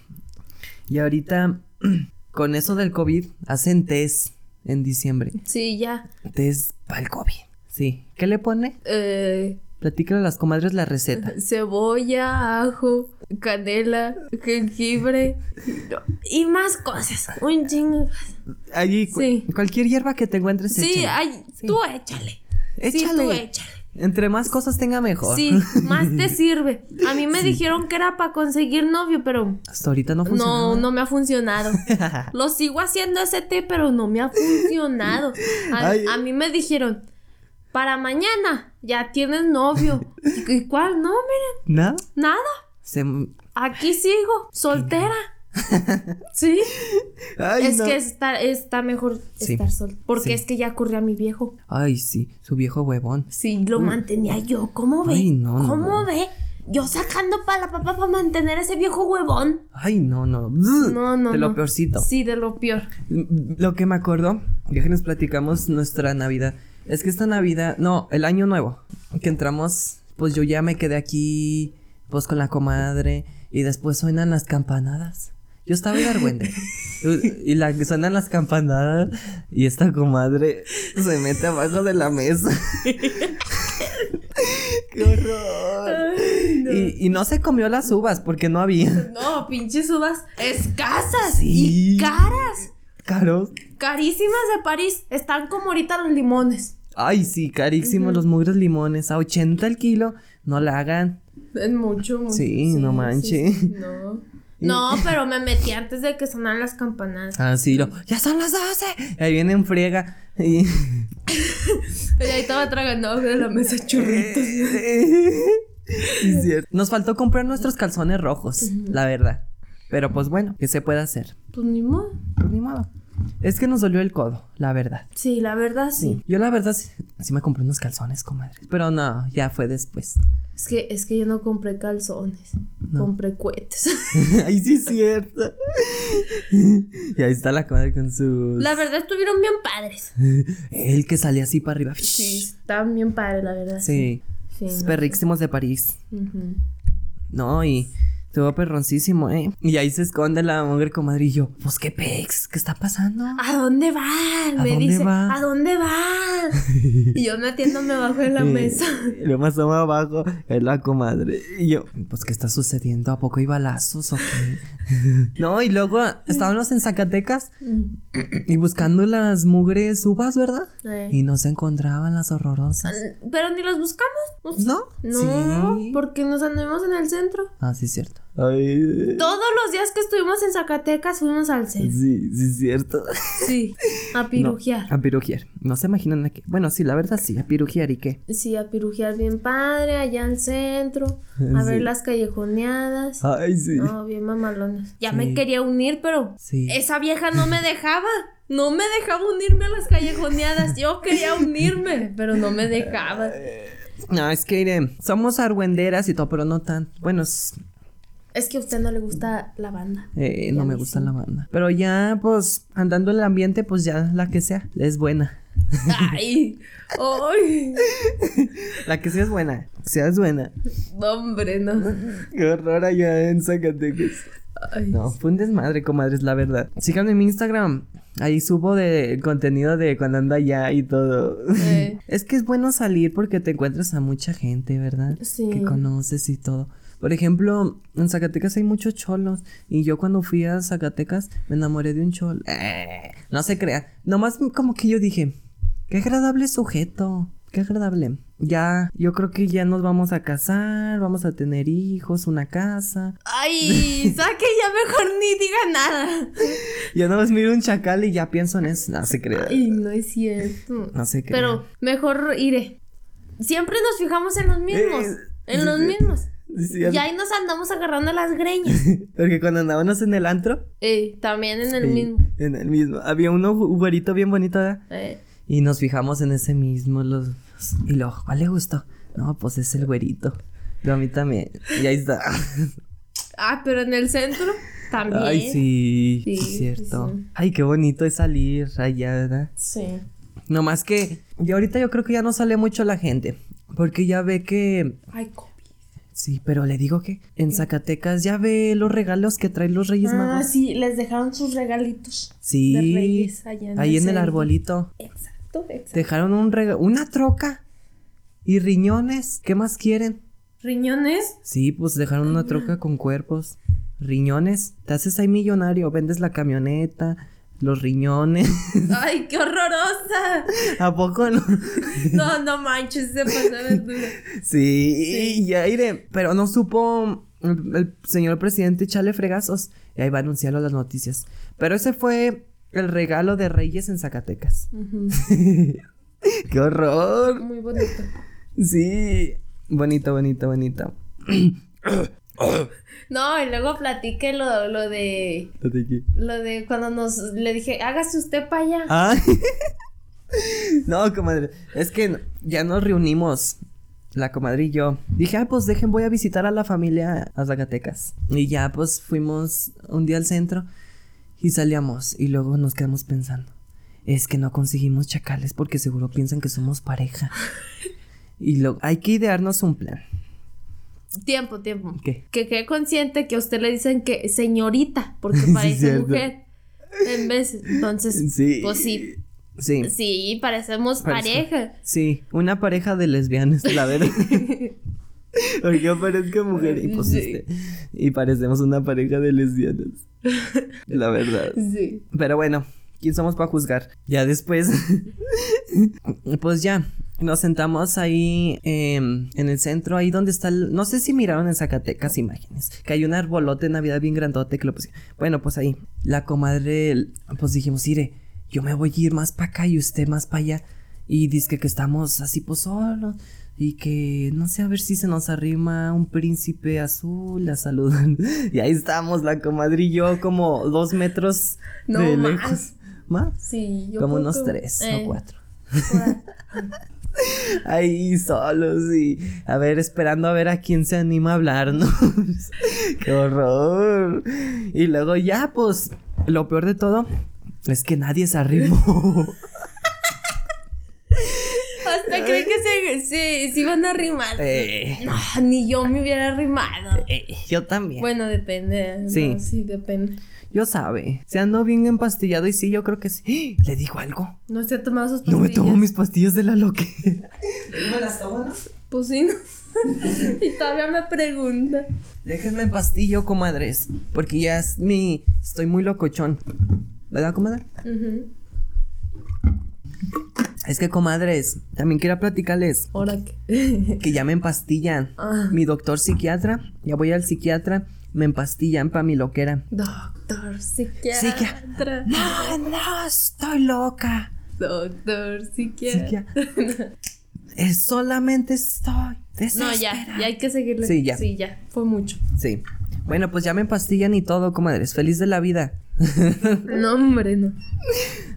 Speaker 1: Y ahorita, con eso del COVID, hacen test en diciembre.
Speaker 2: Sí, ya.
Speaker 1: Test para el COVID. Sí. ¿Qué le pone?
Speaker 2: Eh,
Speaker 1: Platícale a las comadres la receta.
Speaker 2: cebolla, ajo, canela, jengibre y más cosas. Un chingo.
Speaker 1: Allí, cu-
Speaker 2: Sí.
Speaker 1: cualquier hierba que te encuentres,
Speaker 2: Sí,
Speaker 1: échale.
Speaker 2: ay, tú échale. Sí, tú échale.
Speaker 1: Entre más cosas tenga mejor.
Speaker 2: Sí, más te sirve. A mí me dijeron que era para conseguir novio, pero
Speaker 1: Hasta ahorita no funciona.
Speaker 2: no, no me ha funcionado. Lo sigo haciendo ese té, pero no me ha funcionado. A, mí me dijeron, para mañana ya tienes novio. ¿Y cuál? No, miren,
Speaker 1: ¿Nada?
Speaker 2: nada.
Speaker 1: Se...
Speaker 2: Aquí sigo, soltera. Sí,
Speaker 1: Ay,
Speaker 2: es
Speaker 1: no.
Speaker 2: que está, está mejor
Speaker 1: Sí.
Speaker 2: estar soltera. Porque
Speaker 1: Sí.
Speaker 2: es que ya corría mi viejo.
Speaker 1: Ay, sí, su viejo huevón.
Speaker 2: Sí, lo mantenía yo. ¿Cómo ve?
Speaker 1: Ay, no,
Speaker 2: ¿Cómo
Speaker 1: no.
Speaker 2: ve? Yo sacando para la papá para mantener ese viejo huevón.
Speaker 1: Ay, no, no.
Speaker 2: No, no,
Speaker 1: De lo peorcito.
Speaker 2: Sí, de lo peor.
Speaker 1: Lo que me acuerdo, ya que nos platicamos nuestra Navidad, es que esta Navidad, no, el año nuevo, que entramos, pues yo ya me quedé aquí, pues con la comadre, y después suenan las campanadas. Yo estaba en Argüende, y la suenan las campanadas, y esta comadre se mete abajo de la mesa. ¡Qué horror! Y, y no se comió las uvas porque no había.
Speaker 2: No, pinches uvas escasas
Speaker 1: Sí.
Speaker 2: y caras.
Speaker 1: Caros.
Speaker 2: Carísimas de París. Están como ahorita los limones.
Speaker 1: Ay, sí, carísimos los mugres limones. A 80 el kilo. No la hagan.
Speaker 2: Es mucho, mucho.
Speaker 1: Sí, no manche.
Speaker 2: sí, No. No, pero me metí antes de que sonaran las campanadas.
Speaker 1: Ah, sí, lo, ya son las 12. Y ahí viene en friega. Y...
Speaker 2: Y ahí estaba tragando abajo de la mesa churritos.
Speaker 1: Sí, cierto. Nos faltó comprar nuestros calzones rojos, la verdad. Pero pues bueno, ¿qué se puede hacer?
Speaker 2: Pues ni modo.
Speaker 1: Pues ni modo. Es que nos dolió el codo, la verdad.
Speaker 2: Sí, la verdad sí.
Speaker 1: Yo la verdad sí, sí me compré unos calzones, comadre. Pero no, ya fue después.
Speaker 2: Es que, es que yo no compré calzones. Compré cohetes.
Speaker 1: Ay, sí es cierto. y ahí está la comadre con sus...
Speaker 2: la verdad estuvieron bien padres.
Speaker 1: El que salía así para arriba.
Speaker 2: Sí, estaban bien padres, la verdad.
Speaker 1: Sí.
Speaker 2: Sí, no.
Speaker 1: perrísimos de París. No, y estuvo perroncísimo, ¿eh? Y ahí se esconde la mujer comadre y yo, pues qué pex, ¿qué está pasando?
Speaker 2: ¿A dónde van?
Speaker 1: ¿A
Speaker 2: Me
Speaker 1: dónde
Speaker 2: dice,
Speaker 1: va?
Speaker 2: ¿a dónde van? y yo metiéndome abajo de la mesa.
Speaker 1: Y lo más abajo es la comadre. Y yo, pues, ¿qué está sucediendo? ¿A poco hay balazos o qué? no, y luego estábamos en Zacatecas y buscando las mugres uvas, ¿verdad? Y no se encontraban las horrorosas.
Speaker 2: Pero ni los buscamos.
Speaker 1: ¿No?
Speaker 2: No,
Speaker 1: Sí.
Speaker 2: porque nos anduvimos en el centro.
Speaker 1: Ah, sí, es cierto. Ay,
Speaker 2: Todos los días que estuvimos en Zacatecas fuimos al centro.
Speaker 1: sí, sí, es cierto.
Speaker 2: Sí, a pirujear.
Speaker 1: No, a pirujear. No se imaginan a qué. Bueno, sí, la verdad sí, a pirujear y qué.
Speaker 2: Sí, a pirujear bien padre, allá al centro, a
Speaker 1: Sí.
Speaker 2: ver las callejoneadas.
Speaker 1: Ay, sí.
Speaker 2: No, bien mamalonas. Ya
Speaker 1: Sí.
Speaker 2: me quería unir, pero
Speaker 1: Sí.
Speaker 2: esa vieja no me dejaba. No me dejaba unirme a las callejoneadas. Yo quería unirme, pero no me dejaba.
Speaker 1: No, es que iré. Somos argüenderas y todo, pero no tan. Bueno, es-
Speaker 2: que a usted no le gusta la banda.
Speaker 1: eh,
Speaker 2: Y
Speaker 1: no me gusta
Speaker 2: sí.
Speaker 1: la banda. Pero ya, pues, andando en el ambiente, pues ya la que sea, es buena.
Speaker 2: Ay, ay,
Speaker 1: La que sea es buena. Sea es buena.
Speaker 2: no, hombre, no.
Speaker 1: Qué horror allá en Zacatecas.
Speaker 2: Ay,
Speaker 1: No, fue un desmadre, comadres, la verdad. Síganme en mi Instagram. Ahí subo de contenido de cuando ando allá y todo.
Speaker 2: Eh.
Speaker 1: Es que es bueno salir porque te encuentras a mucha gente, ¿verdad?
Speaker 2: Sí.
Speaker 1: Que conoces y todo. Por ejemplo, en Zacatecas hay muchos cholos. Y yo cuando fui a Zacatecas me enamoré de un cholo. Eh, no se crea. Nomás como que yo dije, qué agradable sujeto. Qué agradable. Ya, yo creo que ya nos vamos a casar, vamos a tener hijos, una casa.
Speaker 2: Ay, saque ya mejor ni diga nada.
Speaker 1: Ya no más miro un chacal y ya pienso en eso. No se crea.
Speaker 2: Ay, no es cierto.
Speaker 1: No se crea.
Speaker 2: Pero mejor iré. Siempre nos fijamos en los mismos.
Speaker 1: Eh,
Speaker 2: en los
Speaker 1: sí.
Speaker 2: mismos.
Speaker 1: Sí,
Speaker 2: Y ahí nos andamos agarrando las greñas.
Speaker 1: Porque cuando andábamos en el antro.
Speaker 2: Eh, también en el
Speaker 1: sí,
Speaker 2: mismo.
Speaker 1: En el mismo. Había uno güerito bien bonito, ¿verdad?
Speaker 2: Eh,
Speaker 1: Y nos fijamos en ese mismo. Los... Y luego, ¿cuál le gustó? No, pues es el güerito. Pero a mí también. Y ahí está.
Speaker 2: Ah, pero en el centro también.
Speaker 1: Ay, sí.
Speaker 2: Sí,
Speaker 1: es cierto. Ay, qué bonito es salir allá, ¿verdad?
Speaker 2: Sí.
Speaker 1: No más que. Y ahorita yo creo que ya no sale mucho la gente. Porque ya ve que.
Speaker 2: Ay, COVID.
Speaker 1: Sí, pero le digo que en Zacatecas ya ve los regalos que traen los Reyes
Speaker 2: Ah,
Speaker 1: Magos.
Speaker 2: sí, les dejaron sus regalitos.
Speaker 1: Sí.
Speaker 2: de Reyes allá en
Speaker 1: ahí
Speaker 2: el
Speaker 1: en el arbolito.
Speaker 2: Exacto, exacto.
Speaker 1: Dejaron un regalo. Una troca. Y riñones. ¿Qué más quieren?
Speaker 2: ¿Riñones?
Speaker 1: Sí, pues dejaron una troca con cuerpos. Riñones. Te haces ahí millonario. Vendes la camioneta. Los riñones.
Speaker 2: Ay, qué horrorosa.
Speaker 1: ¿A poco no?
Speaker 2: No, no manches, se pasa de dura.
Speaker 1: Sí, ya iré. Pero no supo el, el señor presidente echarle fregazos. Y ahí va a anunciarlo las noticias. Pero ese fue el regalo de Reyes en Zacatecas. ¡Qué horror!
Speaker 2: Muy bonito.
Speaker 1: Sí. Bonito, bonito, bonito.
Speaker 2: No, y luego platiqué lo, lo de. Lo de cuando nos. Le dije, hágase usted para allá.
Speaker 1: Ah. no, comadre. Es que ya nos reunimos. La comadre y yo. Dije, ah, pues dejen, voy a visitar a la familia a Zacatecas. Y ya, pues fuimos un día al centro y salíamos. Y luego nos quedamos pensando. Es que no conseguimos chacales porque seguro piensan que somos pareja. y lo, hay que idearnos un plan.
Speaker 2: Tiempo, tiempo.
Speaker 1: ¿Qué?
Speaker 2: Que quede consciente que a usted le dicen que señorita, porque parece mujer. En vez. Entonces,
Speaker 1: Sí.
Speaker 2: pues sí.
Speaker 1: Sí.
Speaker 2: Sí, parecemos pareja.
Speaker 1: Sí, una pareja de lesbianas, la verdad. Porque yo parezco mujer y pues
Speaker 2: Sí.
Speaker 1: este, y parecemos una pareja de lesbianas. La verdad.
Speaker 2: Sí.
Speaker 1: Pero bueno, ¿quién somos para juzgar? Ya después. pues ya. Nos sentamos ahí em, en el centro, ahí donde está el, no sé si miraron en Zacatecas imágenes, que hay un arbolote de Navidad bien grandote que lo pusieron. Bueno, pues ahí, la comadre, pues dijimos, mire, yo me voy a ir más para acá y usted más para allá. Y dice que estamos así pues solos. Y que no sé a ver si se nos arrima un príncipe azul a saludar. Y ahí estamos, la comadre y yo, como dos metros
Speaker 2: No,
Speaker 1: de
Speaker 2: más.
Speaker 1: lejos. ¿Más?
Speaker 2: Sí, yo
Speaker 1: como unos
Speaker 2: que-
Speaker 1: tres
Speaker 2: eh,
Speaker 1: o cuatro. Ahí solos y a ver, esperando a ver a quién se anima a hablarnos. ¡Qué horror! Y luego ya, pues, lo peor de todo es que nadie se arrimó.
Speaker 2: Hasta creen que se, se, se iban a arrimar.
Speaker 1: Eh,
Speaker 2: No, ni yo me hubiera arrimado.
Speaker 1: eh, yo también.
Speaker 2: Bueno, depende.
Speaker 1: Sí.
Speaker 2: no, sí, depende.
Speaker 1: Yo sabe. Se ando bien empastillado y sí, yo creo que sí. ¿Le digo algo?
Speaker 2: No se ha tomado sus
Speaker 1: No
Speaker 2: pastillas.
Speaker 1: me tomo mis pastillas de la loquera. ¿Me las tomo, no?
Speaker 2: Pues sí, no. y todavía me pregunta.
Speaker 1: Déjenme en pastillo, comadres. Porque ya es mi. Estoy muy locochón. ¿Verdad, comadre?
Speaker 2: Ujú.
Speaker 1: Es que, comadres, también quiero platicarles
Speaker 2: Ahora que.
Speaker 1: que ya me empastillan.
Speaker 2: Ah.
Speaker 1: Mi doctor psiquiatra, ya voy al psiquiatra, me empastillan para mi loquera.
Speaker 2: Doctor psiquiatra.
Speaker 1: No, no, estoy loca.
Speaker 2: Doctor psiquiatra.
Speaker 1: Psiquiatra. Es solamente estoy
Speaker 2: No, ya, ya hay que seguirle.
Speaker 1: Sí, ya.
Speaker 2: Sí, ya. Fue mucho.
Speaker 1: Sí. Bueno, pues ya me empastillan y todo, comadres. Feliz de la vida.
Speaker 2: No, hombre, no.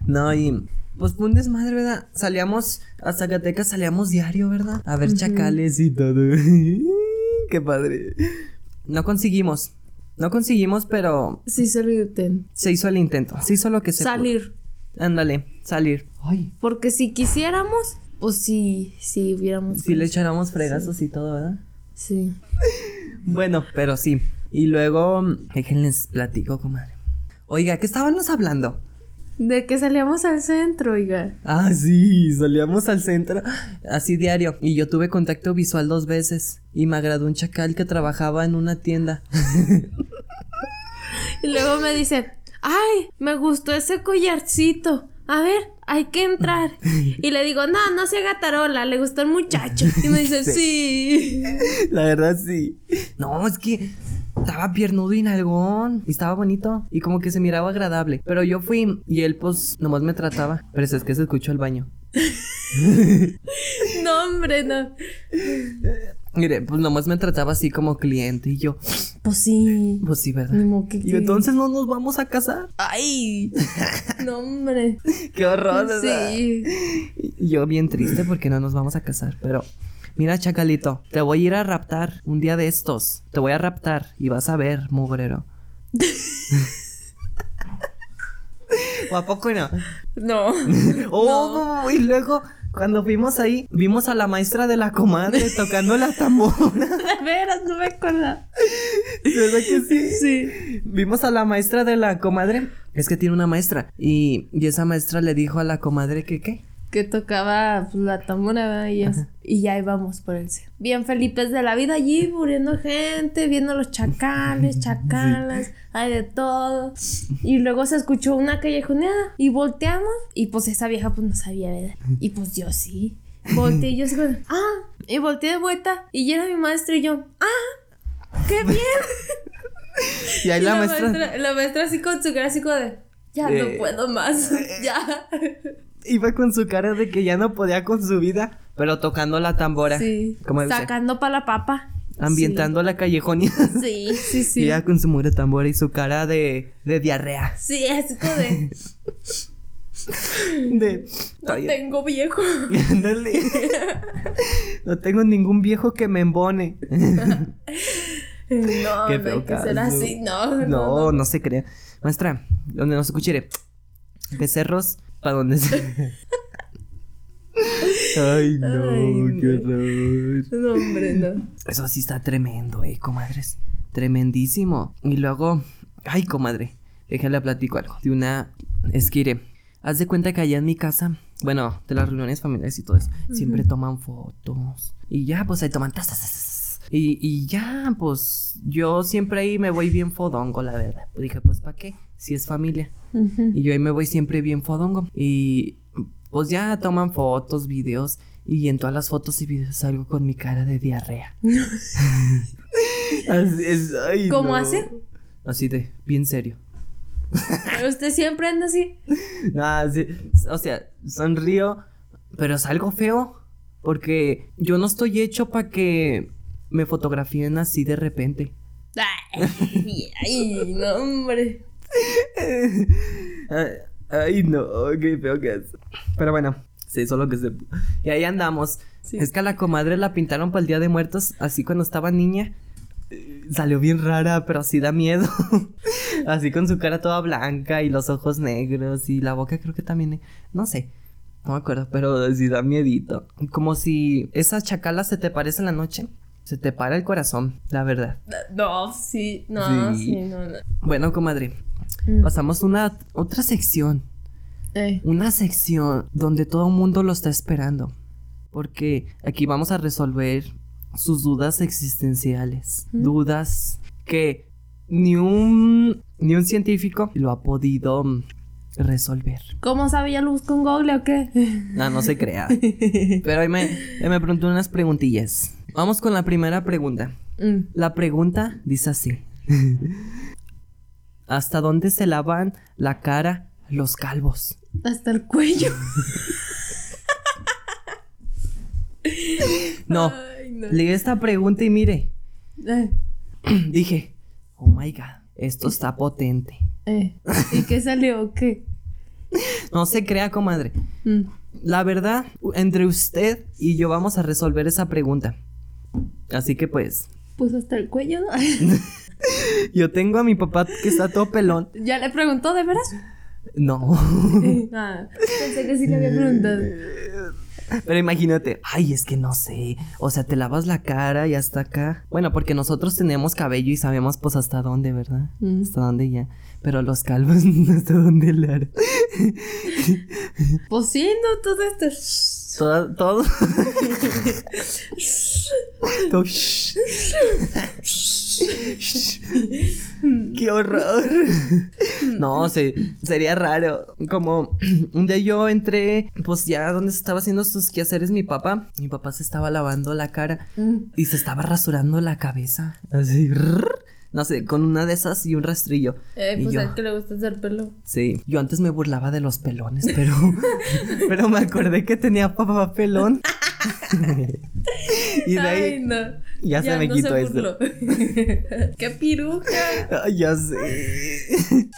Speaker 1: No, y pues fue un desmadre, ¿verdad? Salíamos a Zacatecas, salíamos diario, ¿verdad? A ver chacales y todo. Qué padre. No conseguimos. No conseguimos, pero
Speaker 2: Sí, salirte.
Speaker 1: se hizo el intento. Se hizo lo que se pudo.
Speaker 2: Salir.
Speaker 1: Ándale, salir. Ay,
Speaker 2: Porque si quisiéramos, pues sí, sí hubiéramos.
Speaker 1: si le echáramos fregazos y todo, ¿verdad?
Speaker 2: Sí.
Speaker 1: Bueno, pero sí. Y luego, déjenles platico, comadre. Oiga, ¿qué estábamos hablando?
Speaker 2: De que salíamos al centro, oiga.
Speaker 1: Ah, sí, salíamos al centro así diario. Y yo tuve contacto visual dos veces. Y me agradó un chacal que trabajaba en una tienda.
Speaker 2: Y luego me dice, ay, me gustó ese collarcito. A ver, hay que entrar. Y le digo, no, no se haga tarola, le gustó el muchacho. Y me dice, sí.
Speaker 1: La verdad, sí. No, es que estaba piernudo y nalgón. Y estaba bonito. Y como que se miraba agradable. Pero yo fui y él, pues, nomás me trataba. Pero es que se escuchó el baño.
Speaker 2: No, hombre, no.
Speaker 1: Mire, pues nomás me trataba así como cliente. Y yo,
Speaker 2: Pues sí.
Speaker 1: pues sí, ¿verdad?
Speaker 2: Modo que-
Speaker 1: Y entonces no nos vamos a casar.
Speaker 2: Ay. No, hombre.
Speaker 1: Qué horror, ¿verdad?
Speaker 2: Sí.
Speaker 1: Yo bien triste porque no nos vamos a casar, pero mira, Chacalito, te voy a ir a raptar un día de estos. Te voy a raptar y vas a ver, mugrero. ¿O a poco no?
Speaker 2: No.
Speaker 1: Oh, y luego cuando fuimos ahí, vimos a la maestra de la comadre tocando la tambora.
Speaker 2: De veras, no me acuerdo.
Speaker 1: ¿Verdad que sí?
Speaker 2: Sí.
Speaker 1: Vimos a la maestra de la comadre. Es que tiene una maestra. Y, y esa maestra le dijo a la comadre que qué.
Speaker 2: Que tocaba pues, la tambora y, y ya íbamos por el centro. Bien Felipes de la vida allí, muriendo gente, viendo los chacales, chacalas, hay de todo. Y luego se escuchó una callejoneada y volteamos y pues esa vieja pues no sabía, ¿verdad? Y pues yo sí. Volteé y yo así ah, y volteé de vuelta y era mi maestro y yo, ah, qué bien.
Speaker 1: Y ahí
Speaker 2: Y
Speaker 1: la,
Speaker 2: la,
Speaker 1: maestra,
Speaker 2: maestra, la maestra así con su como de, ya
Speaker 1: Eh.
Speaker 2: no puedo más, ya.
Speaker 1: Iba con su cara de que ya no podía con su vida, pero tocando la tambora.
Speaker 2: Sí.
Speaker 1: Como
Speaker 2: Sacando para la papa.
Speaker 1: ambientando la callejonia.
Speaker 2: Sí, sí, sí.
Speaker 1: Y ella con su mugre tambora y su cara de, de diarrea.
Speaker 2: Sí, así como de.
Speaker 1: De.
Speaker 2: No tengo viejo.
Speaker 1: no tengo ningún viejo que me embone.
Speaker 2: No,
Speaker 1: Qué
Speaker 2: no
Speaker 1: feo
Speaker 2: que ser
Speaker 1: caso.
Speaker 2: así. No, no.
Speaker 1: No, no se crea. Maestra, donde nos escuchire. Becerros, para donde se. Ay, no,
Speaker 2: Ay,
Speaker 1: qué horror.
Speaker 2: No, hombre, no.
Speaker 1: Eso sí está tremendo, eh, comadres. Tremendísimo. Y luego, ay, comadre, déjale platico algo. De una esquire. Haz de cuenta que allá en mi casa, bueno, de las reuniones familiares y todo eso, siempre toman fotos. Y ya, pues ahí toman. tas, tas, tas. Y, y ya, pues yo siempre ahí me voy bien fodongo, la verdad. Dije, pues ¿para qué? Si es familia. Y yo ahí me voy siempre bien fodongo. Y pues ya toman fotos, videos. Y en todas las fotos y videos salgo con mi cara de diarrea. así es, ay,
Speaker 2: ¿Cómo
Speaker 1: no.
Speaker 2: hace?
Speaker 1: Así de, bien serio.
Speaker 2: ¿Usted siempre anda así?
Speaker 1: Nah, sí, o sea, sonrío, pero es algo feo. Porque yo no estoy hecho para que me fotografíen así de repente.
Speaker 2: Ay, ay, no, hombre.
Speaker 1: Ay, ay, no, qué feo que es. Pero bueno, se hizo lo que se. Y ahí andamos.
Speaker 2: Sí.
Speaker 1: Es que a la comadre la pintaron para el Día de Muertos, así cuando estaba niña. Eh, Salió bien rara, pero así da miedo. así con su cara toda blanca y los ojos negros y la boca creo que también... eh, No sé, no me acuerdo, pero sí da miedito. Como si esa chacala se te parece en la noche. Se te para el corazón, la verdad.
Speaker 2: No, sí, no,
Speaker 1: Sí.
Speaker 2: sí, no, no.
Speaker 1: Bueno, comadre,
Speaker 2: Mm.
Speaker 1: pasamos a una otra sección.
Speaker 2: Eh,
Speaker 1: Una sección donde todo el mundo lo está esperando. Porque aquí vamos a resolver sus dudas existenciales.
Speaker 2: ¿Mm?
Speaker 1: Dudas que ni un, ni un científico lo ha podido resolver.
Speaker 2: ¿Cómo sabía luz con Google o qué?
Speaker 1: No, no se crea. Pero ahí me, ahí me preguntó unas preguntillas. Vamos con la primera pregunta.
Speaker 2: Mm.
Speaker 1: La pregunta dice así. ¿Hasta dónde se lavan la cara los calvos?
Speaker 2: Hasta el cuello.
Speaker 1: No,
Speaker 2: Ay, no.
Speaker 1: leí esta pregunta y mire,
Speaker 2: Eh,
Speaker 1: dije, oh my god, esto está potente.
Speaker 2: eh. ¿Y qué salió qué?
Speaker 1: No se crea, comadre.
Speaker 2: Mm.
Speaker 1: La verdad, entre usted y yo vamos a resolver esa pregunta. Así que pues,
Speaker 2: Pues hasta el cuello,
Speaker 1: yo tengo a mi papá que está todo pelón.
Speaker 2: ¿Ya le preguntó de veras?
Speaker 1: No.
Speaker 2: Ah, pensé que sí le había preguntado.
Speaker 1: Pero imagínate, ay, es que no sé. O sea, te lavas la cara y hasta acá. Bueno, porque nosotros tenemos cabello y sabemos pues hasta dónde, ¿verdad?
Speaker 2: Mm.
Speaker 1: Hasta dónde ya. Pero los calvos hasta dónde le harán.
Speaker 2: Pues sí, no, todo esto.
Speaker 1: Todo, todo. Todo- ¡Qué horror! No, se, sería raro. Como un día yo entré, pues ya donde se estaba haciendo sus quehaceres mi papá. Mi papá se estaba lavando la cara
Speaker 2: Mm.
Speaker 1: y se estaba rasurando la cabeza. Así. No sé, con una de esas y un rastrillo.
Speaker 2: Eh, pues
Speaker 1: yo-
Speaker 2: que le gusta hacer pelo.
Speaker 1: Sí, yo antes me burlaba de los pelones, pero pero me acordé que tenía papá pelón. y de ahí
Speaker 2: Ay, no.
Speaker 1: ya se me
Speaker 2: no
Speaker 1: quitó
Speaker 2: se
Speaker 1: eso.
Speaker 2: ¡Qué piruja!
Speaker 1: Ya sé.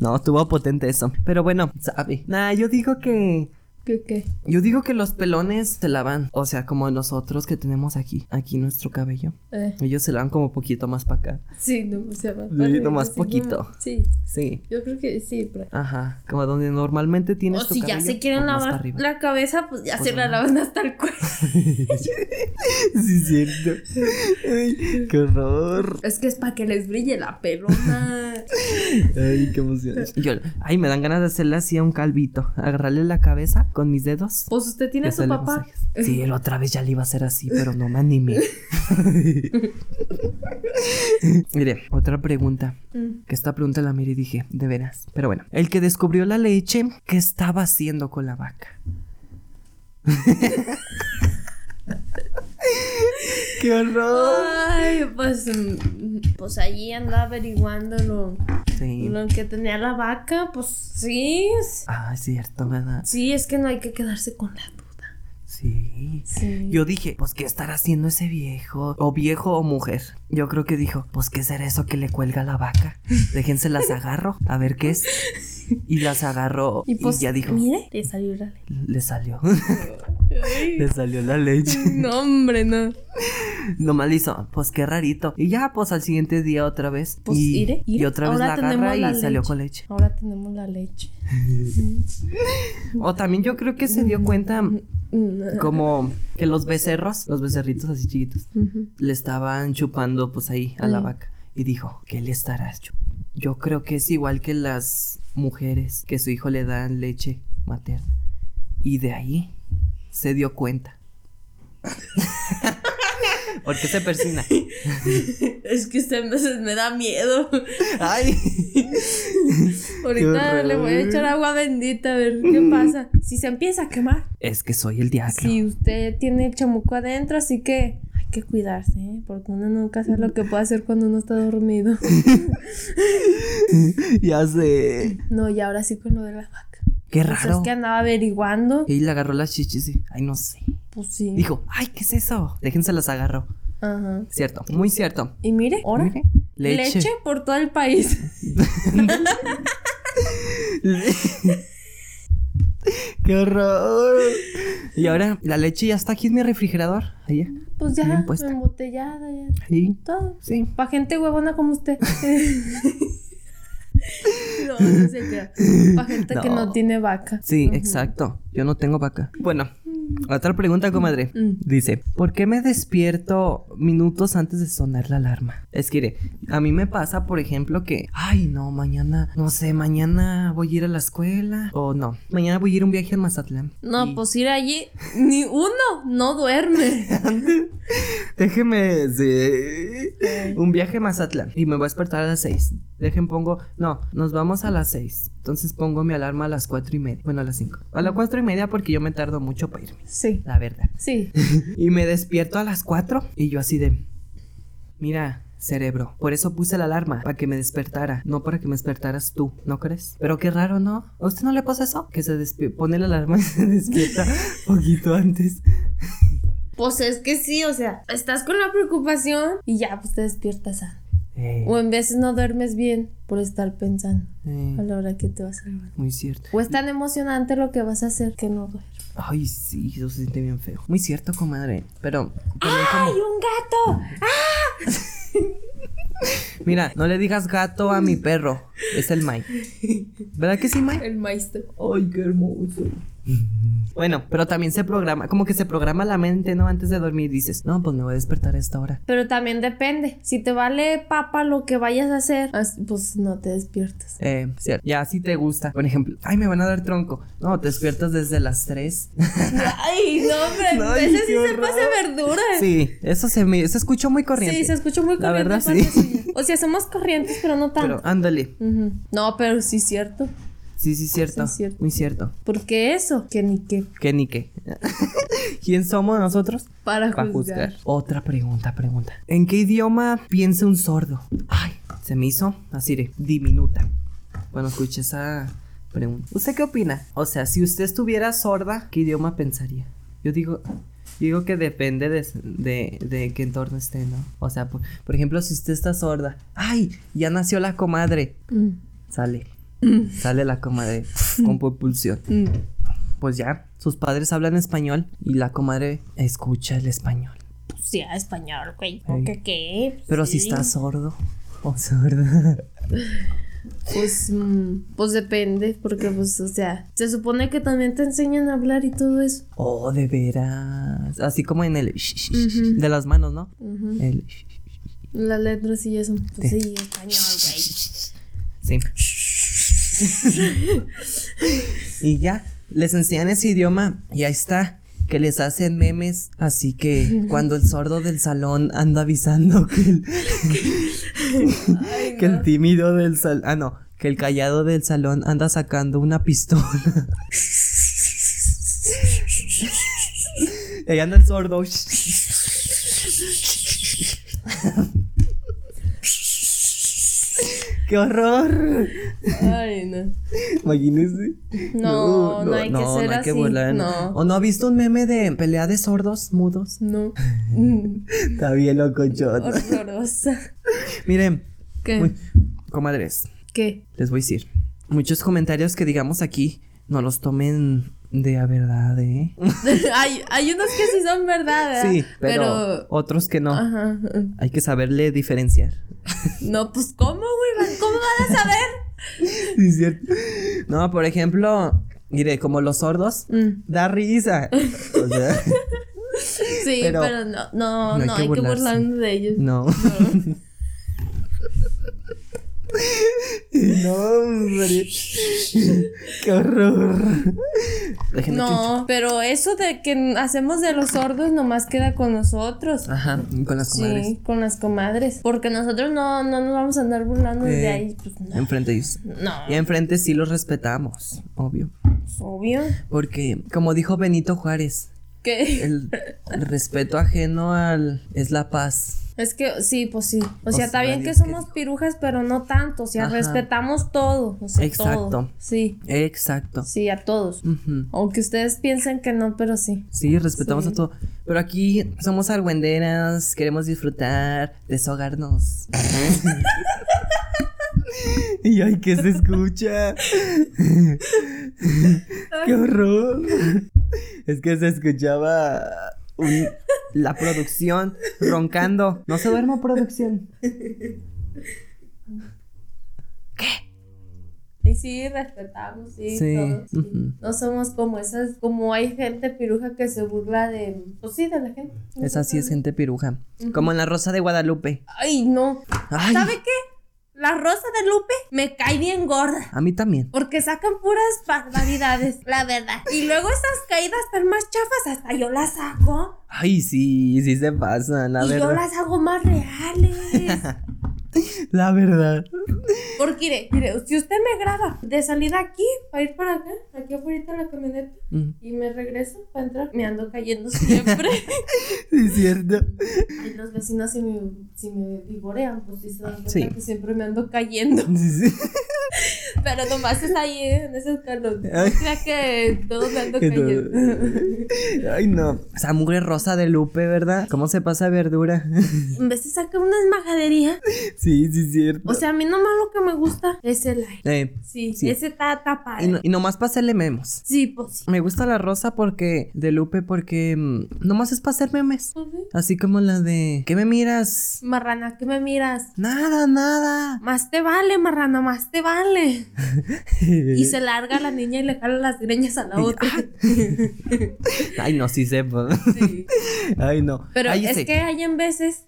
Speaker 1: no, estuvo potente eso. Pero bueno, sabe. Nah, yo digo que
Speaker 2: ¿Qué qué?
Speaker 1: yo digo que los pelones se lavan, o sea, como nosotros que tenemos aquí, aquí nuestro cabello.
Speaker 2: Eh,
Speaker 1: Ellos se lavan como poquito más para acá.
Speaker 2: sí, no, o sea, más para arriba, así
Speaker 1: poquito.
Speaker 2: Sí,
Speaker 1: Sí.
Speaker 2: yo creo que sí, pero...
Speaker 1: Ajá, como donde normalmente tienes
Speaker 2: O
Speaker 1: tu
Speaker 2: si ya
Speaker 1: cabello,
Speaker 2: se quieren
Speaker 1: o más
Speaker 2: lavar la cabeza, pues ya
Speaker 1: Pues
Speaker 2: se la lavan hasta el cuello.
Speaker 1: Sí, cierto. Ay, qué horror.
Speaker 2: Es que es para que les brille la pelona.
Speaker 1: Ay, qué emoción. Yo, ay, me dan ganas de hacerle así a un calvito. Agarrarle la cabeza con mis dedos.
Speaker 2: Pues usted tiene a su papá.
Speaker 1: masajes. Sí, la otra vez ya le iba a hacer así, pero no me animé. Mire, otra pregunta.
Speaker 2: Mm.
Speaker 1: Que esta pregunta la miré y dije, de veras. Pero bueno, el que descubrió la leche, ¿qué estaba haciendo con la vaca? ¡Qué horror!
Speaker 2: Ay, pues, mm, pues allí andaba averiguando lo,
Speaker 1: Sí.
Speaker 2: lo que tenía la vaca. Pues sí,
Speaker 1: Ah, es cierto, ¿verdad?
Speaker 2: sí, es que no hay que quedarse con la duda.
Speaker 1: Sí.
Speaker 2: Sí.
Speaker 1: Yo dije, pues, ¿qué estará haciendo ese viejo? O viejo o mujer. Yo creo que dijo, pues, ¿qué será eso que le cuelga a la vaca? Déjense las agarro, a ver qué es. Y las agarró y,
Speaker 2: y pues,
Speaker 1: ya dijo,
Speaker 2: mire, le salió la ley.
Speaker 1: le salió. Le salió la leche.
Speaker 2: no, hombre, no.
Speaker 1: Nomás le hizo, pues qué rarito. Y ya, pues al siguiente día otra vez.
Speaker 2: Pues,
Speaker 1: y,
Speaker 2: ire.
Speaker 1: y otra vez
Speaker 2: Ahora
Speaker 1: la agarra y
Speaker 2: la
Speaker 1: salió
Speaker 2: leche.
Speaker 1: con leche.
Speaker 2: Ahora tenemos la leche.
Speaker 1: O también yo creo que se dio cuenta como que los becerros, los becerritos así chiquitos, le estaban chupando pues ahí a la vaca. Y dijo, ¿qué le estarás chup-?" Yo creo que es igual que las mujeres que su hijo le dan leche materna. Y de ahí se dio cuenta. ¿Por qué se persina?
Speaker 2: Es que usted a veces me da miedo.
Speaker 1: Ay.
Speaker 2: Ahorita le voy a echar agua bendita a ver qué pasa. Si se empieza a quemar.
Speaker 1: Es que soy el diablo.
Speaker 2: Si usted tiene el chamuco adentro, así que hay que cuidarse, ¿eh? Porque uno nunca sabe lo que puede hacer cuando uno está dormido.
Speaker 1: Ya sé.
Speaker 2: No, y ahora sí con lo de la vaca.
Speaker 1: Qué
Speaker 2: Pues es
Speaker 1: raro.
Speaker 2: que andaba averiguando.
Speaker 1: Y le agarró las chichis y. Ay, no sé.
Speaker 2: Pues sí.
Speaker 1: Dijo, ay, ¿qué es eso? Déjense las agarró.
Speaker 2: Ajá.
Speaker 1: Cierto, muy cierto.
Speaker 2: Y mire, ahora.
Speaker 1: Mire, leche.
Speaker 2: Leche por todo el país.
Speaker 1: ¡Qué horror! Y ahora la leche ya está aquí en mi refrigerador. Ahí.
Speaker 2: Pues ya, embotellada, ya.
Speaker 1: Ahí.
Speaker 2: Todo.
Speaker 1: Sí.
Speaker 2: Pa' gente huevona como usted. no, no se crea. Pa' gente que
Speaker 1: No.
Speaker 2: no tiene vaca.
Speaker 1: Sí, exacto. Yo no tengo vaca. Bueno, otra pregunta, comadre.
Speaker 2: Mm.
Speaker 1: Dice, ¿por qué me despierto minutos antes de sonar la alarma? Es que, a mí me pasa, por ejemplo, que, ay, no, mañana, no sé, mañana voy a ir a la escuela. O no, mañana voy a ir a un viaje a Mazatlán.
Speaker 2: No,
Speaker 1: Y-
Speaker 2: pues ir allí, ni uno no duerme.
Speaker 1: Déjeme, sí, un viaje a Mazatlán y me voy a despertar a las 6. Dejen, pongo, no, nos vamos a las 6. Entonces pongo mi alarma a las cuatro y media. Bueno, a las 5. A las cuatro y media porque yo me tardo mucho para irme.
Speaker 2: Sí,
Speaker 1: La verdad.
Speaker 2: sí.
Speaker 1: Y me despierto a las 4 y yo así de, mira, cerebro, por eso puse la alarma, para que me despertara, no para que me despertaras tú, ¿no crees? Pero qué raro, ¿no? ¿A usted no le pasa eso? Que se pone la alarma y se despierta poquito antes.
Speaker 2: Pues es que sí, o sea, estás con la preocupación y ya, pues te despiertas. ah.
Speaker 1: Eh,
Speaker 2: O en veces no duermes bien por estar pensando
Speaker 1: eh,
Speaker 2: a la hora que te vas a levantar.
Speaker 1: muy cierto.
Speaker 2: O es tan emocionante lo que vas a hacer que no duermes.
Speaker 1: Ay, sí, eso se siente bien feo. Muy cierto, comadre. Pero también como-
Speaker 2: ¡Ay, un gato!
Speaker 1: Mira, no le digas gato a mi perro. Es el Mike. ¿Verdad que sí, Mike?
Speaker 2: El maestro.
Speaker 1: Ay, qué hermoso. Bueno, pero también se programa, como que se programa la mente, ¿no? Antes de dormir dices, no, pues me voy a despertar a esta hora.
Speaker 2: Pero también depende. Si te vale papa lo que vayas a hacer, pues no te despiertas.
Speaker 1: Eh, cierto. Ya, si te gusta. Por ejemplo, ay, me van a dar tronco. No, te despiertas desde las 3.
Speaker 2: Ay, no, hombre. Ese sí se pasa verdura.
Speaker 1: Sí, eso se me se escuchó muy corriente.
Speaker 2: Sí, se escuchó muy
Speaker 1: La
Speaker 2: corriente.
Speaker 1: verdad,
Speaker 2: parte
Speaker 1: sí.
Speaker 2: suya. O sea, somos corrientes, pero no tanto.
Speaker 1: Pero ándale.
Speaker 2: Ujú. No, pero sí es cierto.
Speaker 1: Sí, sí, cierto.
Speaker 2: Sí, cierto.
Speaker 1: Muy cierto.
Speaker 2: Porque eso, que ni qué.
Speaker 1: ¿Qué ni qué? ¿Quién somos nosotros?
Speaker 2: Para
Speaker 1: Para
Speaker 2: juzgar.
Speaker 1: juzgar. Otra pregunta, pregunta. ¿En qué idioma piensa un sordo? Ay, se me hizo así de diminuta. Bueno, escuché esa pregunta. ¿Usted qué opina? O sea, si usted estuviera sorda, ¿qué idioma pensaría? Yo digo, digo que depende de, de, de qué entorno esté, ¿no? O sea, por, por ejemplo, si usted está sorda, ¡ay! Ya nació la comadre.
Speaker 2: Mm,
Speaker 1: Sale. Sale la comadre con propulsión.
Speaker 2: mm.
Speaker 1: Pues ya, sus padres hablan español y la comadre escucha el español.
Speaker 2: Pues sí, a español, güey.
Speaker 1: Ey.
Speaker 2: ¿Qué qué?
Speaker 1: Pero si
Speaker 2: Sí.
Speaker 1: está sordo o sorda.
Speaker 2: Pues, mm, pues depende, porque pues, o sea, se supone que también te enseñan a hablar y todo eso.
Speaker 1: Oh, de veras. Así como en el
Speaker 2: Ujú.
Speaker 1: de las manos, ¿no? El
Speaker 2: Las letras y eso. Pues
Speaker 1: Sí.
Speaker 2: sí, español, güey.
Speaker 1: sí. y ya, les enseñan ese idioma y ahí está. Que les hacen memes, así que cuando el sordo del salón anda avisando que el,
Speaker 2: Ay,
Speaker 1: que el tímido del salón, ah no, que el callado del salón anda sacando una pistola. y ahí anda el sordo. ¡Qué horror!
Speaker 2: Ay, no.
Speaker 1: Imagínese.
Speaker 2: No, no hay que ser
Speaker 1: no hay que burlar.
Speaker 2: no.
Speaker 1: ¿O no ha visto un meme de pelea de sordos mudos?
Speaker 2: No.
Speaker 1: Está bien locochón.
Speaker 2: Horrorosa.
Speaker 1: Miren,
Speaker 2: ¿Qué?
Speaker 1: muy- comadres,
Speaker 2: ¿Qué?
Speaker 1: les voy a decir. Muchos comentarios que digamos aquí no los tomen de a verdad, ¿eh?
Speaker 2: hay, hay unos que sí son verdad, ¿verdad?
Speaker 1: Sí, pero, otros que no.
Speaker 2: Ajá.
Speaker 1: Hay que saberle diferenciar.
Speaker 2: No, pues ¿cómo, güey? ¿Cómo van a saber?
Speaker 1: Sí, es cierto. No, por ejemplo, mire, como los sordos,
Speaker 2: Mm,
Speaker 1: da risa. O sea,
Speaker 2: Sí,
Speaker 1: Pero
Speaker 2: pero, no, no,
Speaker 1: no
Speaker 2: no,
Speaker 1: hay que
Speaker 2: hay que burlarnos de ellos.
Speaker 1: no. No, hombre. Qué horror.
Speaker 2: No, pero eso de que hacemos de los sordos nomás queda con nosotros.
Speaker 1: Ajá, con las comadres.
Speaker 2: Sí, con las comadres. Porque nosotros no, no nos vamos a andar burlando de
Speaker 1: Eh,
Speaker 2: ahí. Pues no.
Speaker 1: Enfrente de ellos.
Speaker 2: No,
Speaker 1: Y enfrente sí los respetamos, obvio.
Speaker 2: obvio.
Speaker 1: Porque, como dijo Benito Juárez,
Speaker 2: Que
Speaker 1: el, el respeto ajeno al es la paz.
Speaker 2: Es que sí, pues sí. O
Speaker 1: O
Speaker 2: sea, está
Speaker 1: sea,
Speaker 2: bien que
Speaker 1: Dios, ¿qué
Speaker 2: somos pirujas, pero no tanto. O sea,
Speaker 1: Ajá.
Speaker 2: respetamos todo. O sea,
Speaker 1: Exacto.
Speaker 2: todo. Sí,
Speaker 1: Exacto.
Speaker 2: sí, a todos. Aunque ustedes piensen que no, pero sí.
Speaker 1: Sí, respetamos
Speaker 2: Sí.
Speaker 1: a todo. Pero aquí somos argüenderas, queremos disfrutar, deshogarnos. y ay, que se escucha. ¡Qué horror! Es que se escuchaba un- la producción roncando. No se duerma producción.
Speaker 2: Y sí, respetamos, sí,
Speaker 1: Sí,
Speaker 2: todo, sí.
Speaker 1: ujú.
Speaker 2: No somos como esas, como hay gente piruja que se burla de, pues sí, de la gente.
Speaker 1: Esa sí es gente piruja. Como en la Rosa de Guadalupe.
Speaker 2: Ay, no.
Speaker 1: Ay,
Speaker 2: ¿Sabe qué? La Rosa de Lupe me cae bien gorda.
Speaker 1: a mí también.
Speaker 2: Porque sacan puras barbaridades, la verdad. Y luego esas caídas tan más chafas, hasta yo las hago.
Speaker 1: Ay, sí, sí se pasa, la
Speaker 2: y yo
Speaker 1: verdad.
Speaker 2: las hago más reales.
Speaker 1: La verdad.
Speaker 2: Porque, mire, mire, si usted me graba de salida aquí, para ir para acá, aquí afuera la camioneta,
Speaker 1: Mm,
Speaker 2: y me regreso para entrar, me ando cayendo siempre.
Speaker 1: Sí, es cierto.
Speaker 2: y los vecinos, si me, si me vivorean, pues sí se dan cuenta
Speaker 1: Sí.
Speaker 2: que siempre me ando cayendo.
Speaker 1: Sí, sí.
Speaker 2: Pero nomás es ahí, ¿eh? en ese
Speaker 1: Ay.
Speaker 2: crea que todo me ando cayendo.
Speaker 1: Ay, no. Esa mugre rosa de Lupe, ¿verdad? ¿Cómo se pasa verdura?
Speaker 2: en vez de sacar una majadería,
Speaker 1: Sí, sí, es cierto.
Speaker 2: o sea, a mí nomás lo que me gusta es el aire.
Speaker 1: Eh,
Speaker 2: Sí,
Speaker 1: Sí.
Speaker 2: ese está tapado.
Speaker 1: y, no- y nomás para hacerle memos.
Speaker 2: Sí, pues sí.
Speaker 1: Me gusta la rosa porque. De Lupe porque. mm, nomás es para hacer memes.
Speaker 2: Pues sí.
Speaker 1: Así como la de. ¿Qué me miras?
Speaker 2: Marrana, ¿qué me miras?
Speaker 1: Nada, nada.
Speaker 2: Más te vale, marrana, más te vale. Y se larga la niña y le jala las greñas a la otra.
Speaker 1: Ay, no, sí sepa.
Speaker 2: Sí.
Speaker 1: Ay, no.
Speaker 2: Pero
Speaker 1: Ay,
Speaker 2: es que hay en veces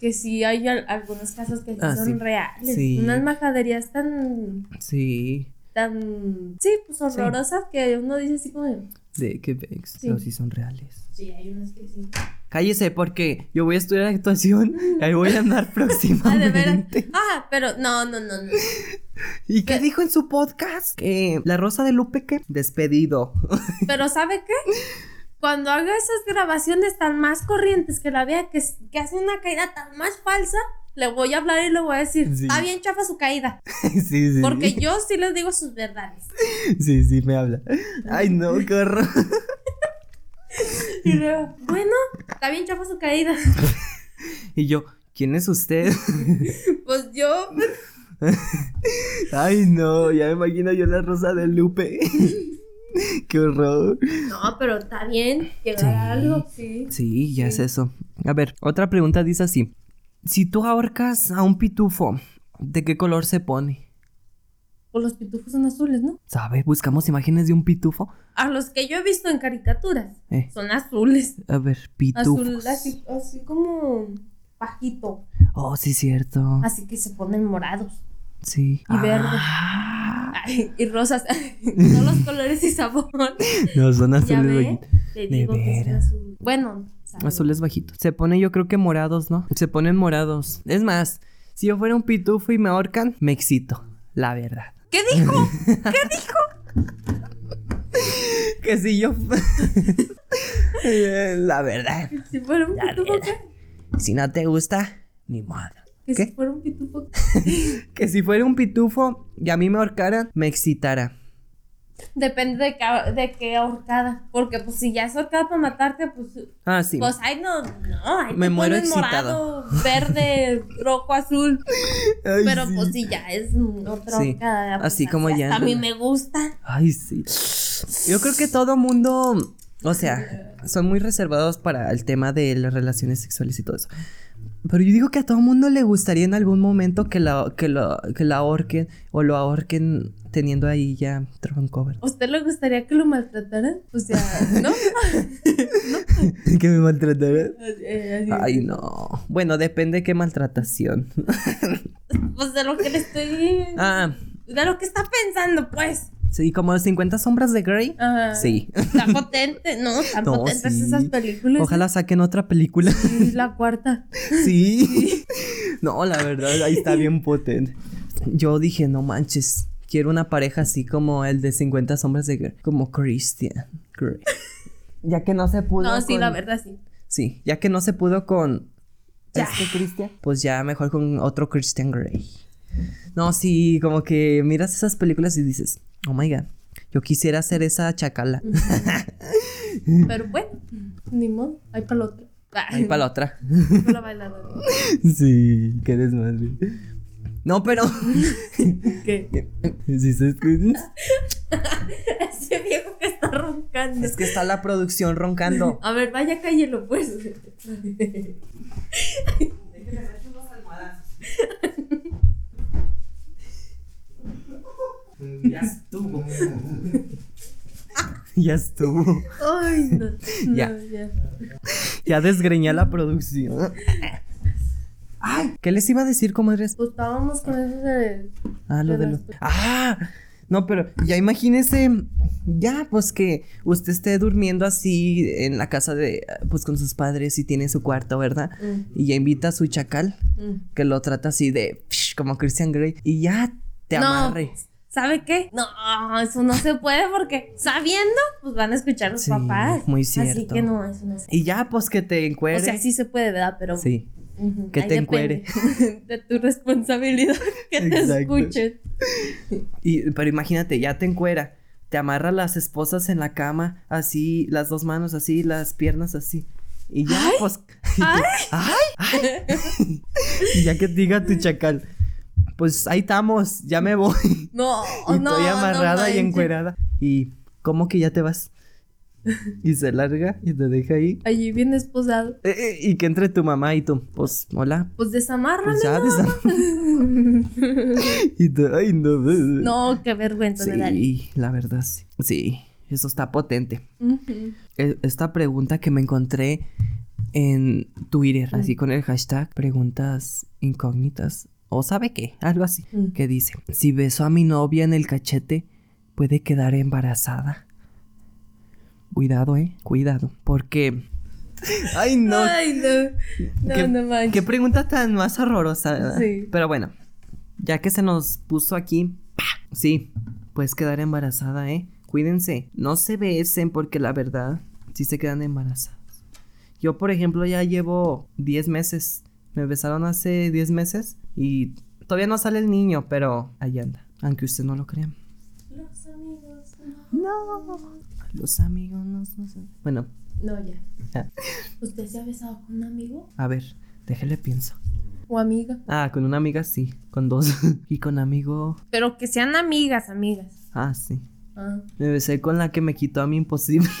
Speaker 2: que sí hay al- algunos casos que sí
Speaker 1: Ah,
Speaker 2: son
Speaker 1: sí.
Speaker 2: reales.
Speaker 1: Sí.
Speaker 2: Unas majaderías tan,
Speaker 1: Sí.
Speaker 2: tan, sí, pues horrorosas que uno dice así como, de,
Speaker 1: que vex.
Speaker 2: Sí.
Speaker 1: No, sí son reales.
Speaker 2: sí, hay unas que sí.
Speaker 1: Cállese porque yo voy a estudiar actuación y ahí voy a andar
Speaker 2: Ah,
Speaker 1: próximamente.
Speaker 2: Ah, pero no, no, no, no.
Speaker 1: ¿Y qué dijo en su podcast? Que la Rosa de Lupe que despedido.
Speaker 2: Pero ¿sabe qué? Cuando haga esas grabaciones tan más corrientes que la vea que, que hace una caída tan más falsa, le voy a hablar y le voy a decir,
Speaker 1: Sí.
Speaker 2: está bien chafa su caída.
Speaker 1: sí, sí.
Speaker 2: Porque yo sí les digo sus verdades.
Speaker 1: Sí, sí, me habla. Ay, no, qué horror.
Speaker 2: Y luego, bueno, está bien chafa su caída.
Speaker 1: Y yo, ¿quién es usted?
Speaker 2: Pues yo,
Speaker 1: Ay, no, ya me imagino yo la Rosa de Lupe. qué horror.
Speaker 2: no, pero está bien, llegar
Speaker 1: Sí.
Speaker 2: a algo, sí.
Speaker 1: Sí, ya es eso. A ver, otra pregunta dice así. Si tú ahorcas a un pitufo, ¿de qué color se pone?
Speaker 2: Pues los pitufos son azules, ¿no?
Speaker 1: ¿Sabe? Buscamos imágenes de un pitufo.
Speaker 2: A los que yo he visto en caricaturas,
Speaker 1: Eh,
Speaker 2: son azules.
Speaker 1: a ver,
Speaker 2: Azul,
Speaker 1: pitufos.
Speaker 2: así, así como bajito.
Speaker 1: Oh, sí, cierto.
Speaker 2: Así que se ponen morados.
Speaker 1: Sí.
Speaker 2: y verde.
Speaker 1: Ah,
Speaker 2: Ay, y rosas. Todos los colores y sabor.
Speaker 1: no, son
Speaker 2: ¿Ya
Speaker 1: azules bajitos.
Speaker 2: Bueno, sabe.
Speaker 1: Azules bajitos. Se pone yo creo que morados, ¿no? Se ponen morados. Es más, si yo fuera un pitufo y me ahorcan, me excito. La verdad.
Speaker 2: ¿Qué dijo?
Speaker 1: Que si yo... Eh, La verdad.
Speaker 2: Si fuera un pitufo. ¿qué?
Speaker 1: Si no te gusta, ni modo.
Speaker 2: Que
Speaker 1: ¿Qué?
Speaker 2: si fuera un pitufo.
Speaker 1: Que si fuera un pitufo y a mí me ahorcaran, me excitara.
Speaker 2: Depende de, qué- de qué ahorcada. Porque, pues, si ya es ahorcada para matarte, pues.
Speaker 1: Ah, sí.
Speaker 2: Pues, ay, no, no. Ahí
Speaker 1: Me muero excitado.
Speaker 2: morado, verde, rojo, azul.
Speaker 1: Ay,
Speaker 2: Pero,
Speaker 1: sí.
Speaker 2: pues, si ya es otra
Speaker 1: Sí,
Speaker 2: ahorcada. pues,
Speaker 1: así como ya.
Speaker 2: A mí me gusta.
Speaker 1: Ay, sí. Yo creo que todo mundo, o sea, son muy reservados para el tema de las relaciones sexuales y todo eso. Pero yo digo que a todo mundo le gustaría en algún momento que la, que lo, que la ahorquen o lo ahorquen teniendo ahí ya cover.
Speaker 2: ¿A usted le gustaría que lo maltrataran? O sea, ¿no?
Speaker 1: que me maltrataran.
Speaker 2: Eh.
Speaker 1: Ay, no. Bueno, depende qué maltratación.
Speaker 2: Pues de lo que le estoy.
Speaker 1: ah,
Speaker 2: De lo que está pensando, pues.
Speaker 1: Sí, como 50 sombras de Grey.
Speaker 2: Ajá.
Speaker 1: Sí.
Speaker 2: Está potente, ¿no?
Speaker 1: No,
Speaker 2: potentes
Speaker 1: sí.
Speaker 2: esas películas.
Speaker 1: Ojalá saquen otra película.
Speaker 2: Sí, la cuarta.
Speaker 1: Sí. No, la verdad, ahí está bien potente. Yo dije, no manches, quiero una pareja así como el de 50 sombras de Grey, como Christian Grey. Ya que no se pudo
Speaker 2: No, sí, la verdad sí.
Speaker 1: Sí, ya que no se pudo con
Speaker 2: Ya.
Speaker 1: este Christian, pues ya mejor con otro Christian Grey. No, sí, como que miras esas películas y dices, oh my god, yo quisiera ser esa chacala.
Speaker 2: Pero bueno, ni modo. Hay para la otra.
Speaker 1: Ahí para la otra.
Speaker 2: La bailadora.
Speaker 1: Sí, qué desmadre. No, pero.
Speaker 2: ¿Qué?
Speaker 1: Sí, se escucha.
Speaker 2: Ese viejo que está roncando.
Speaker 1: Es que está la producción roncando.
Speaker 2: A ver, vaya, cállelo, pues.
Speaker 1: Ya estuvo. ya estuvo.
Speaker 2: Ay, no. no,
Speaker 1: Ya.
Speaker 2: ya.
Speaker 1: Ya desgreñé la producción. Ay, ¿qué les iba a decir, comadres?
Speaker 2: Pues estábamos con eso de.
Speaker 1: Ah, lo
Speaker 2: de
Speaker 1: los. Ah, no, pero ya imagínese, ya, pues que usted esté durmiendo así en la casa de, pues con sus padres y tiene su cuarto, ¿verdad?
Speaker 2: Mm,
Speaker 1: Y ya invita a su chacal,
Speaker 2: mm.
Speaker 1: que lo trata así de, psh, como Christian Grey, y ya te
Speaker 2: No.
Speaker 1: amarre.
Speaker 2: ¿Sabe qué? No, eso no se puede porque sabiendo, pues van a escuchar los
Speaker 1: Sí,
Speaker 2: papás.
Speaker 1: muy
Speaker 2: Así
Speaker 1: cierto.
Speaker 2: que no, eso no se
Speaker 1: Y ya, pues que te encuere.
Speaker 2: O sea, sí se puede, ¿verdad? Pero.
Speaker 1: Sí. Que
Speaker 2: ahí
Speaker 1: te
Speaker 2: depende De tu responsabilidad que te escuchen.
Speaker 1: Y, pero imagínate, ya te encuera. Te amarra las esposas en la cama, así, las dos manos así, las piernas así. Y ya, pues. y tú, ¡Ay! ¡Ay! y ya que te diga tu chacal. Pues ahí estamos, ya me voy.
Speaker 2: No,
Speaker 1: y
Speaker 2: no.
Speaker 1: estoy amarrada
Speaker 2: no
Speaker 1: y encuerada. Y, ¿cómo que ya te vas? y se larga y te deja ahí.
Speaker 2: Allí bien esposado.
Speaker 1: Eh, eh, y que entre tu mamá y tú, pues, hola.
Speaker 2: Pues desamárrame.
Speaker 1: Pues ya, y tú, ay, no.
Speaker 2: no, qué vergüenza me da.
Speaker 1: Sí, la verdad, sí. Sí, eso está potente. E- Esta pregunta que me encontré en Twitter, así con el hashtag preguntas incógnitas, o sabe qué, algo así,
Speaker 2: Mm.
Speaker 1: que dice, si beso a mi novia en el cachete, puede quedar embarazada. Cuidado, eh, cuidado, porque... Ay, no.
Speaker 2: Ay, no. No,
Speaker 1: ¿Qué,
Speaker 2: no manches.
Speaker 1: qué pregunta tan más horrorosa.
Speaker 2: Sí.
Speaker 1: Pero bueno, ya que se nos puso aquí, sí, puedes quedar embarazada, ¿eh? Cuídense, no se besen porque la verdad, sí se quedan embarazadas. Yo, por ejemplo, ya llevo 10 meses. Me besaron hace 10 meses y todavía no sale el niño, pero ahí anda, aunque usted no lo crea.
Speaker 2: Los amigos. No.
Speaker 1: No. Los amigos no, no sé. Bueno,
Speaker 2: No, ya.
Speaker 1: ya.
Speaker 2: ¿Usted se ha besado con un amigo
Speaker 1: a ver, déjele pienso.
Speaker 2: o amiga?
Speaker 1: Ah, con una amiga sí, con dos. y con amigo.
Speaker 2: Pero que sean amigas, amigas.
Speaker 1: Ah, sí.
Speaker 2: Ah.
Speaker 1: Me besé con la que me quitó a mi imposible.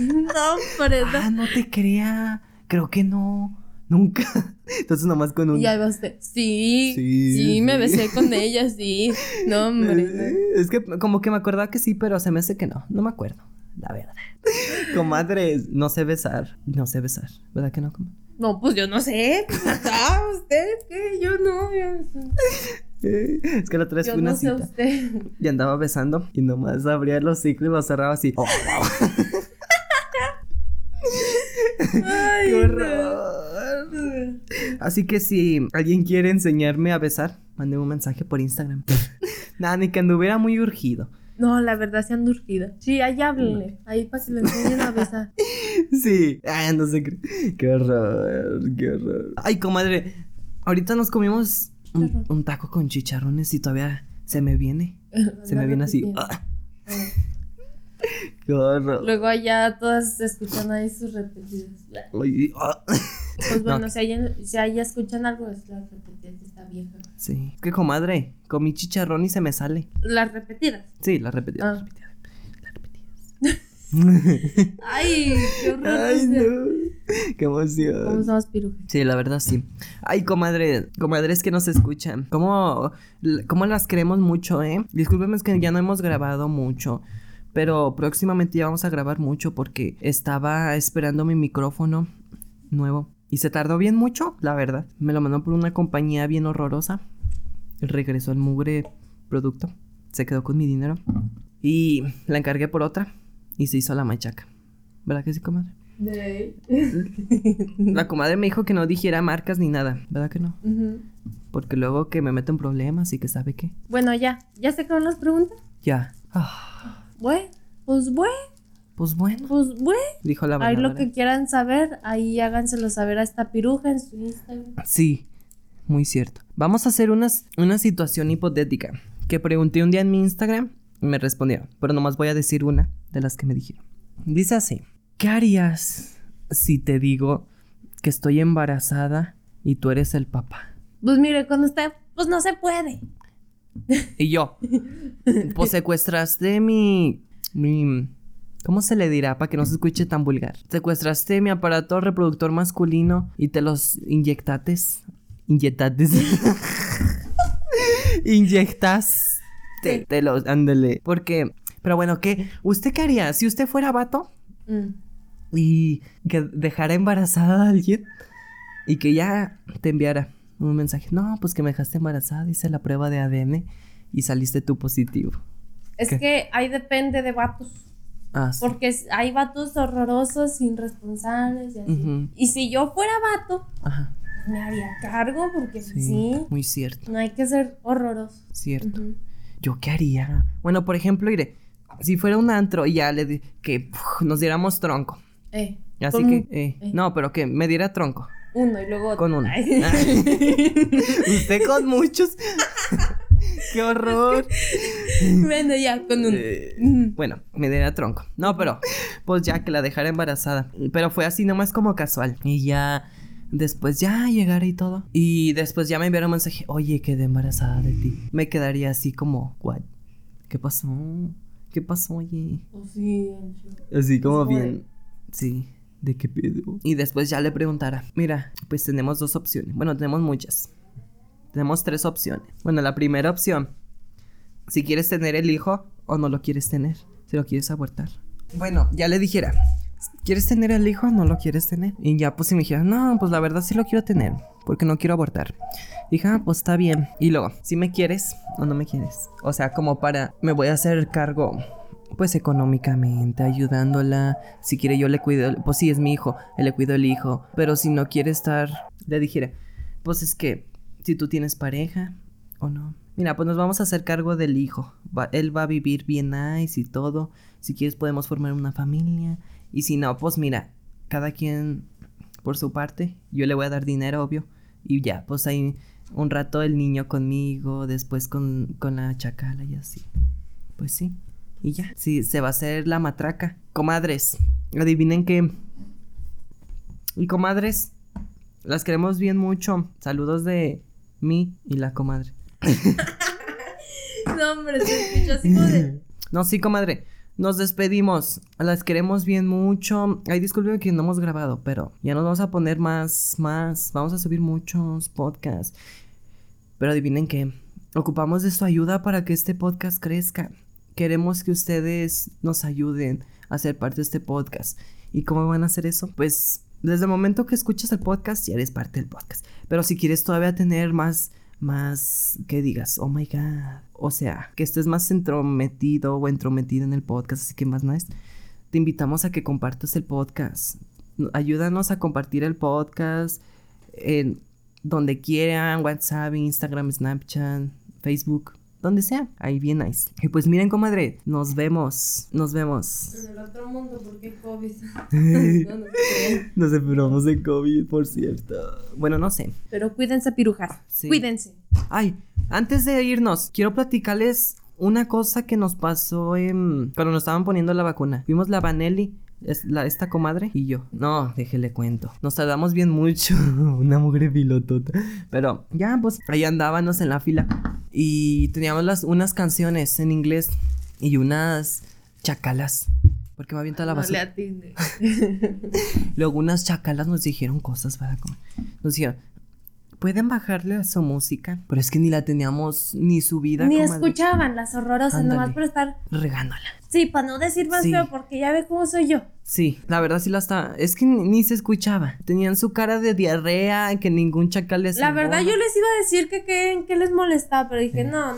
Speaker 2: No, por eso.
Speaker 1: ah, no te crea. Creo que no. Nunca. Entonces nomás con un.
Speaker 2: Y ahí. Sí,
Speaker 1: Sí,
Speaker 2: sí, me besé con ella, sí. No, hombre.
Speaker 1: Eh, Es que como que me acordaba que sí, pero se me hace que no. No me acuerdo. La verdad. Comadre, no sé besar. No sé besar. ¿Verdad que no? comadre?
Speaker 2: No, pues yo no sé. Pues, ah, usted, ¿qué? Yo no. Yo,
Speaker 1: Eh, Es que la otra vez fue una
Speaker 2: no sé
Speaker 1: cita.
Speaker 2: usted.
Speaker 1: Y andaba besando. Y nomás abría los ciclos y los cerraba así. ¡Oh, wow!
Speaker 2: Ay,
Speaker 1: ¡Qué
Speaker 2: no.
Speaker 1: Así que si alguien quiere enseñarme a besar, mande un mensaje por Instagram. Nada, ni que anduviera muy urgido.
Speaker 2: No, la verdad se han durgido. Sí, ahí háblenle. Ahí para que le enseñen a besar.
Speaker 1: Sí. Ay, no sé qué. Qué horror, qué horror. Ay, comadre. Ahorita nos comimos un, taco con chicharrones y todavía se me viene. Se me viene así. ah,
Speaker 2: Ah.
Speaker 1: qué horror.
Speaker 2: Luego allá todas escuchan ahí sus repetidas.
Speaker 1: Ah.
Speaker 2: Pues bueno,
Speaker 1: No.
Speaker 2: si, allá, si escuchan algo, es las repetidas de esta vieja.
Speaker 1: Sí. Qué comadre. Comí chicharrón y se me sale.
Speaker 2: Las repetidas.
Speaker 1: Sí, la repetida.
Speaker 2: Ah.
Speaker 1: La repetida. La repetida.
Speaker 2: Ay, qué horror.
Speaker 1: Ay, no. Qué emoción.
Speaker 2: ¿Cómo somos pirujas?
Speaker 1: Sí, la verdad sí. Ay, comadre, comadres que nos escuchan. ¿Cómo, cómo las queremos mucho, eh? Discúlpenme, es que ya no hemos grabado mucho. Pero próximamente ya vamos a grabar mucho porque estaba esperando mi micrófono nuevo. Y se tardó bien mucho, la verdad. Me lo mandó por una compañía bien horrorosa. Regresó el mugre producto. se quedó con mi dinero. Y la encargué por otra y se hizo la machaca. ¿Verdad que sí, comadre? La comadre me dijo que no dijera marcas ni nada, ¿verdad que no? Porque luego que me meto en problemas y que sabe qué.
Speaker 2: Bueno, ya. ¿Ya se acabaron las preguntas?
Speaker 1: Ya. Ah,
Speaker 2: Bueno, pues bueno,
Speaker 1: pues bueno,
Speaker 2: pues bueno.
Speaker 1: dijo la
Speaker 2: Ahí lo que quieran saber, ahí háganselo saber a esta piruja en su Instagram.
Speaker 1: Sí, muy cierto. Vamos a hacer unas, una situación hipotética que pregunté un día en mi Instagram y me respondieron, pero nomás voy a decir una de las que me dijeron. Dice así, ¿qué harías si te digo que estoy embarazada y tú eres el papá?
Speaker 2: Pues mire, cuando usted, pues no se puede.
Speaker 1: Y yo, pues secuestraste mi, mi, ¿cómo se le dirá para que no se escuche tan vulgar? Secuestraste mi aparato reproductor masculino y te los inyectates, inyectates, inyectaste, te los, ándale, porque, pero bueno, ¿qué? ¿Usted qué haría? Si usted fuera vato
Speaker 2: Mm.
Speaker 1: y que dejara embarazada a alguien y que ya te enviara un mensaje, no, pues que me dejaste embarazada, hice la prueba de ADN y saliste tú positivo.
Speaker 2: Es
Speaker 1: ¿Qué?
Speaker 2: que ahí depende de vatos.
Speaker 1: Ah, sí.
Speaker 2: Porque hay vatos horrorosos, irresponsables y así. Y si yo fuera vato,
Speaker 1: Ajá,
Speaker 2: pues me haría cargo porque
Speaker 1: sí,
Speaker 2: sí,
Speaker 1: muy cierto,
Speaker 2: no hay que ser horroroso.
Speaker 1: cierto. ¿Yo qué haría? Bueno, por ejemplo, iré, si fuera un antro y ya le di- que nos diéramos tronco.
Speaker 2: Eh,
Speaker 1: Así que, eh,
Speaker 2: eh.
Speaker 1: no, pero que me diera tronco.
Speaker 2: uno y luego otro.
Speaker 1: Con uno. Usted con muchos. ¡Qué horror!
Speaker 2: bueno, ya, con uno.
Speaker 1: Eh. Bueno, me diera tronco. No, pero pues ya que la dejara embarazada. Pero fue así nomás como casual. Y ya después ya llegara y todo. Y después ya me enviaron un mensaje, oye, quedé embarazada de ti. Me quedaría así como, what? ¿Qué pasó? ¿Qué pasó, oye?
Speaker 2: Pues sí,
Speaker 1: Así como bien. Sí. ¿De qué pedo? Y después ya le preguntara, mira, pues tenemos dos opciones. Bueno, tenemos muchas. Tenemos tres opciones. Bueno, la primera opción, si quieres tener el hijo o no lo quieres tener, si lo quieres abortar. Bueno, ya le dijera, ¿quieres tener el hijo o no lo quieres tener? Y ya pues si me dijera, no, pues la verdad sí lo quiero tener, porque no quiero abortar. Dije, ah, pues está bien. Y luego, si me quieres o no me quieres. O sea, como para, me voy a hacer cargo pues económicamente, ayudándola. Si quiere yo le cuido, pues sí es mi hijo, le cuido el hijo. Pero si no quiere estar, le dijera, pues es que si tú tienes pareja o no. Mira, pues nos vamos a hacer cargo del hijo. Él va a vivir bien nice y todo. Si quieres podemos formar una familia. Y si no, pues mira, cada quien por su parte. Yo le voy a dar dinero, obvio. Y ya, pues ahí un rato el niño conmigo, después con, con la chacala y así. Pues sí. Y ya. Sí, se va a hacer la matraca. Comadres, adivinen qué. Y comadres, las queremos bien mucho. Saludos de mí y la comadre.
Speaker 2: No, hombre, se escuchó así como de.
Speaker 1: No, sí, comadre. Nos despedimos. Las queremos bien mucho. Ay, disculpen que no hemos grabado, pero ya nos vamos a poner más, más. Vamos a subir muchos podcasts. Pero adivinen que ocupamos de su ayuda para que este podcast crezca. Queremos que ustedes nos ayuden a ser parte de este podcast. ¿Y cómo van a hacer eso? Pues desde el momento que escuchas el podcast ya eres parte del podcast. Pero si quieres todavía tener más, más, que digas, oh my god. O sea, que estés más entrometido o entrometida en el podcast, así que más nice. Te invitamos a que compartas el podcast. Ayúdanos a compartir el podcast en donde quieran, WhatsApp, Instagram, Snapchat, Facebook, donde sea. Ahí bien nice. Y pues miren, comadre, nos vemos. Nos vemos.
Speaker 2: En el otro mundo, porque COVID. no, no.
Speaker 1: Nos enfermamos de COVID, por cierto. Bueno, no sé.
Speaker 2: Pero cuídense, pirujas.
Speaker 1: Sí.
Speaker 2: Cuídense.
Speaker 1: Ay, antes de irnos, quiero platicarles una cosa que nos pasó en... cuando nos estaban poniendo la vacuna. Vimos la Vanelli, es la, esta comadre y yo. No, déjele cuento. Nos tardamos bien mucho. una mujer pilotota. Pero ya, pues ahí andábamos en la fila. Y teníamos las, unas canciones en inglés y unas chacalas. Porque me avienta la
Speaker 2: No le
Speaker 1: basura. Luego unas chacalas nos dijeron cosas, ¿verdad? Como- Nos dijeron, ¿pueden bajarle a su música? Pero es que ni la teníamos ni subida.
Speaker 2: Ni escuchaban las horrorosas,
Speaker 1: Ándale.
Speaker 2: nomás por estar.
Speaker 1: Regándola.
Speaker 2: Sí, para no decir más
Speaker 1: Sí.
Speaker 2: feo, porque ya ve cómo soy yo.
Speaker 1: Sí, la verdad sí la está. Es que ni, ni se escuchaba. Tenían su cara de diarrea, que ningún chacal les
Speaker 2: La verdad, yo les iba a decir que qué que les molestaba, pero dije, no.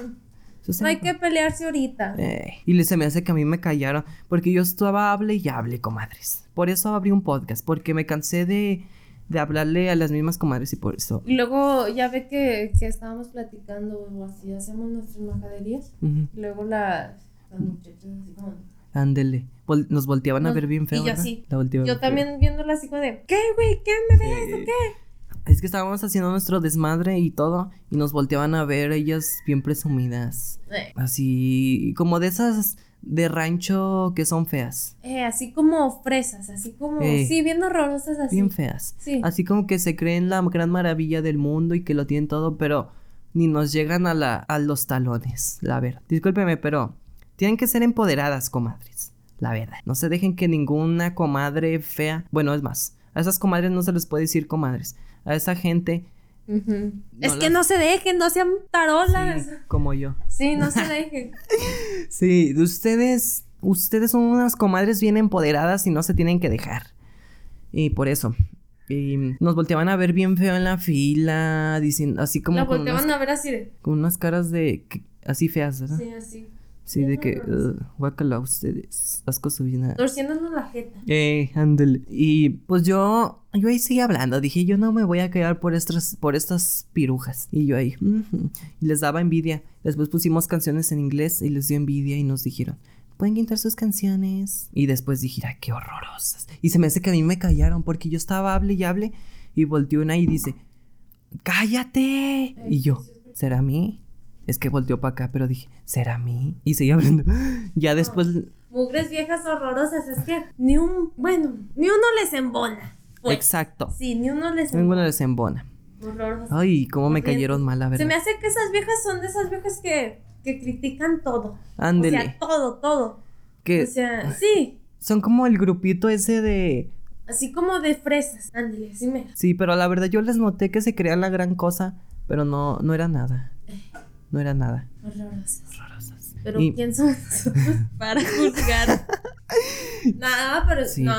Speaker 2: No hay que pelearse ahorita.
Speaker 1: Eh, y le- se me hace que a mí me callaron. Porque yo estaba hable y hable, comadres. Por eso abrí un podcast. Porque me cansé de, de hablarle a las mismas comadres y por eso.
Speaker 2: Y luego ya ve que, que estábamos platicando o así, hacemos nuestras majaderías. Y luego las, las muchachas así como...
Speaker 1: Ándele. Vol- nos volteaban a ver bien feo.
Speaker 2: y yo.
Speaker 1: La volteaban
Speaker 2: Yo
Speaker 1: feo.
Speaker 2: también viéndola así como de, ¿qué, güey? ¿Qué me ves o
Speaker 1: Sí.
Speaker 2: qué?
Speaker 1: Es que estábamos haciendo nuestro desmadre y todo. Y nos volteaban a ver ellas bien presumidas.
Speaker 2: Eh,
Speaker 1: Así como de esas de rancho que son feas.
Speaker 2: eh, así como fresas, así como,
Speaker 1: Eh.
Speaker 2: sí, bien horrorosas así.
Speaker 1: Bien feas.
Speaker 2: Sí.
Speaker 1: Así como que se creen la gran maravilla del mundo y que lo tienen todo, pero ni nos llegan a, la, a los talones, la verdad. Discúlpeme, pero tienen que ser empoderadas, comadres. La verdad. No se dejen que ninguna comadre fea. Bueno, es más. A esas comadres no se les puede decir comadres. A esa gente.
Speaker 2: Es
Speaker 1: No
Speaker 2: que
Speaker 1: las-
Speaker 2: no se dejen, no sean tarolas.
Speaker 1: sí, como yo.
Speaker 2: Sí, no se dejen.
Speaker 1: Sí, ustedes. Ustedes son unas comadres bien empoderadas y no se tienen que dejar. Y por eso. Y nos volteaban a ver bien feo en la fila, diciendo, así como unas,
Speaker 2: volteaban a ver así de,
Speaker 1: con unas caras de así feas, ¿verdad?
Speaker 2: sí, así.
Speaker 1: Sí, de que, uh, guácala ustedes, asco su vida.
Speaker 2: Torciéndonos la jeta.
Speaker 1: Eh, ándale. Y pues yo, yo ahí seguí hablando. Dije, yo no me voy a quedar por estas, por estas pirujas. Y yo ahí, y les daba envidia. Después pusimos canciones en inglés y les dio envidia y nos dijeron, pueden quitar sus canciones. Y después dije, ay, qué horrorosas. Y se me hace que a mí me callaron porque yo estaba hable y hable. Y volteó una y dice, cállate. Y yo, ¿será a mí? Es que volteó para acá, pero dije, ¿será a mí? Y seguí hablando. Ya después,
Speaker 2: Mugres viejas horrorosas, es que ni un, bueno, ni uno les embona. Pues,
Speaker 1: exacto.
Speaker 2: Sí, ni uno les
Speaker 1: Ninguno
Speaker 2: embona.
Speaker 1: les embona.
Speaker 2: Horrorosas.
Speaker 1: Ay, cómo me cayeron mal, la
Speaker 2: Se
Speaker 1: verdad.
Speaker 2: me hace que esas viejas son de esas viejas que, que critican todo.
Speaker 1: Ándele.
Speaker 2: O sea, todo, todo.
Speaker 1: que
Speaker 2: O sea, sí,
Speaker 1: son como el grupito ese de.
Speaker 2: así como de fresas. Ándale, así me.
Speaker 1: Sí, pero la verdad yo les noté que se creían la gran cosa, pero no, no era nada. No era nada.
Speaker 2: Horrorosas. Pero
Speaker 1: Y-
Speaker 2: ¿quién somos nosotros para juzgar? Nada, pero
Speaker 1: Sí.
Speaker 2: no,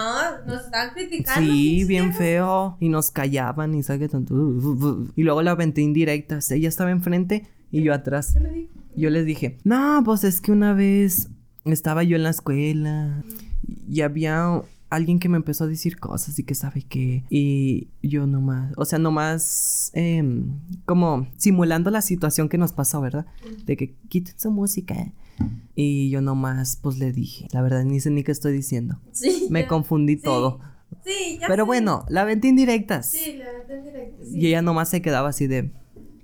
Speaker 2: nos están criticando.
Speaker 1: Sí, bien feo. Y nos callaban y sabe tanto. Y luego la aventé indirectas. Ella estaba enfrente y yo atrás.
Speaker 2: ¿Qué le dijo?
Speaker 1: Yo les dije, no, pues es que una vez estaba yo en la escuela y había alguien que me empezó a decir cosas y que sabe qué. Y yo nomás, o sea, nomás em, como simulando la situación que nos pasó, ¿verdad? De que quiten su música. Y yo nomás, pues le dije, la verdad ni sé ni qué estoy diciendo.
Speaker 2: Sí.
Speaker 1: Me
Speaker 2: ya.
Speaker 1: confundí
Speaker 2: Sí.
Speaker 1: todo.
Speaker 2: Sí, ya
Speaker 1: Pero
Speaker 2: sé.
Speaker 1: bueno, la aventé indirectas.
Speaker 2: Sí, la verdad en directo. Sí.
Speaker 1: Y ella nomás se quedaba así de,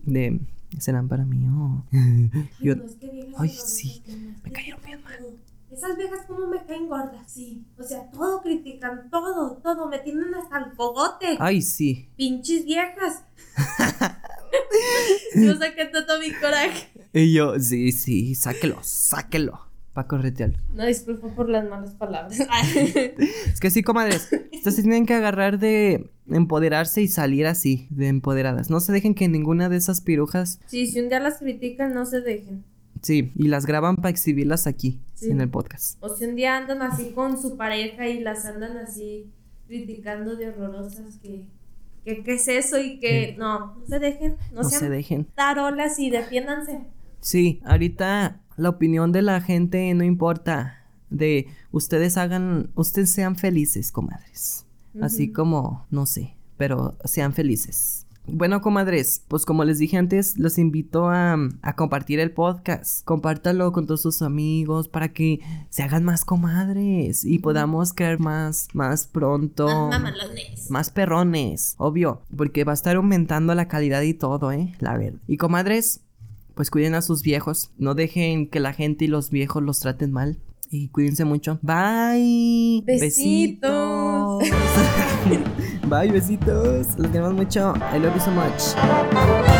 Speaker 1: de, serán para mí. oh?"
Speaker 2: Ay,
Speaker 1: Yo-
Speaker 2: que
Speaker 1: Ay,
Speaker 2: horrorosas
Speaker 1: sí,
Speaker 2: que
Speaker 1: me cayeron bien
Speaker 2: todo. Esas viejas como me caen gordas, sí. O sea, todo critican, todo, todo. Me tienen hasta el cogote.
Speaker 1: Ay, sí.
Speaker 2: Pinches viejas. Yo saqué todo mi coraje.
Speaker 1: Y yo, sí, sí, sáquelo, sáquelo. Pa' corretearlo.
Speaker 2: No, disculpa por las malas palabras.
Speaker 1: Es que sí, comadres. Ustedes tienen que agarrar de empoderarse y salir así, de empoderadas. No se dejen que ninguna de esas pirujas,
Speaker 2: sí, si un día las critican, no se dejen.
Speaker 1: Sí, y las graban para exhibirlas aquí,
Speaker 2: Sí.
Speaker 1: en el podcast.
Speaker 2: O si un día andan así con su pareja y las andan así criticando de horrorosas que, que qué es eso y que no, no se dejen, no,
Speaker 1: No
Speaker 2: sean
Speaker 1: se dejen.
Speaker 2: tarolas y defiéndanse.
Speaker 1: Sí, ahorita la opinión de la gente no importa. De ustedes hagan, ustedes sean felices, comadres. Así como, no sé, pero sean felices. Bueno, comadres, pues como les dije antes, los invito a, a compartir el podcast. Compártalo con todos sus amigos para que se hagan más comadres y podamos crear más, más pronto.
Speaker 2: Más mamalones.
Speaker 1: Más perrones, obvio, porque va a estar aumentando la calidad y todo, ¿eh? La verdad. Y comadres, pues cuiden a sus viejos. No dejen que la gente y los viejos los traten mal. Y cuídense mucho. Bye.
Speaker 2: Besitos.
Speaker 1: Besitos. Bye, besitos. Los queremos mucho. I love you so much.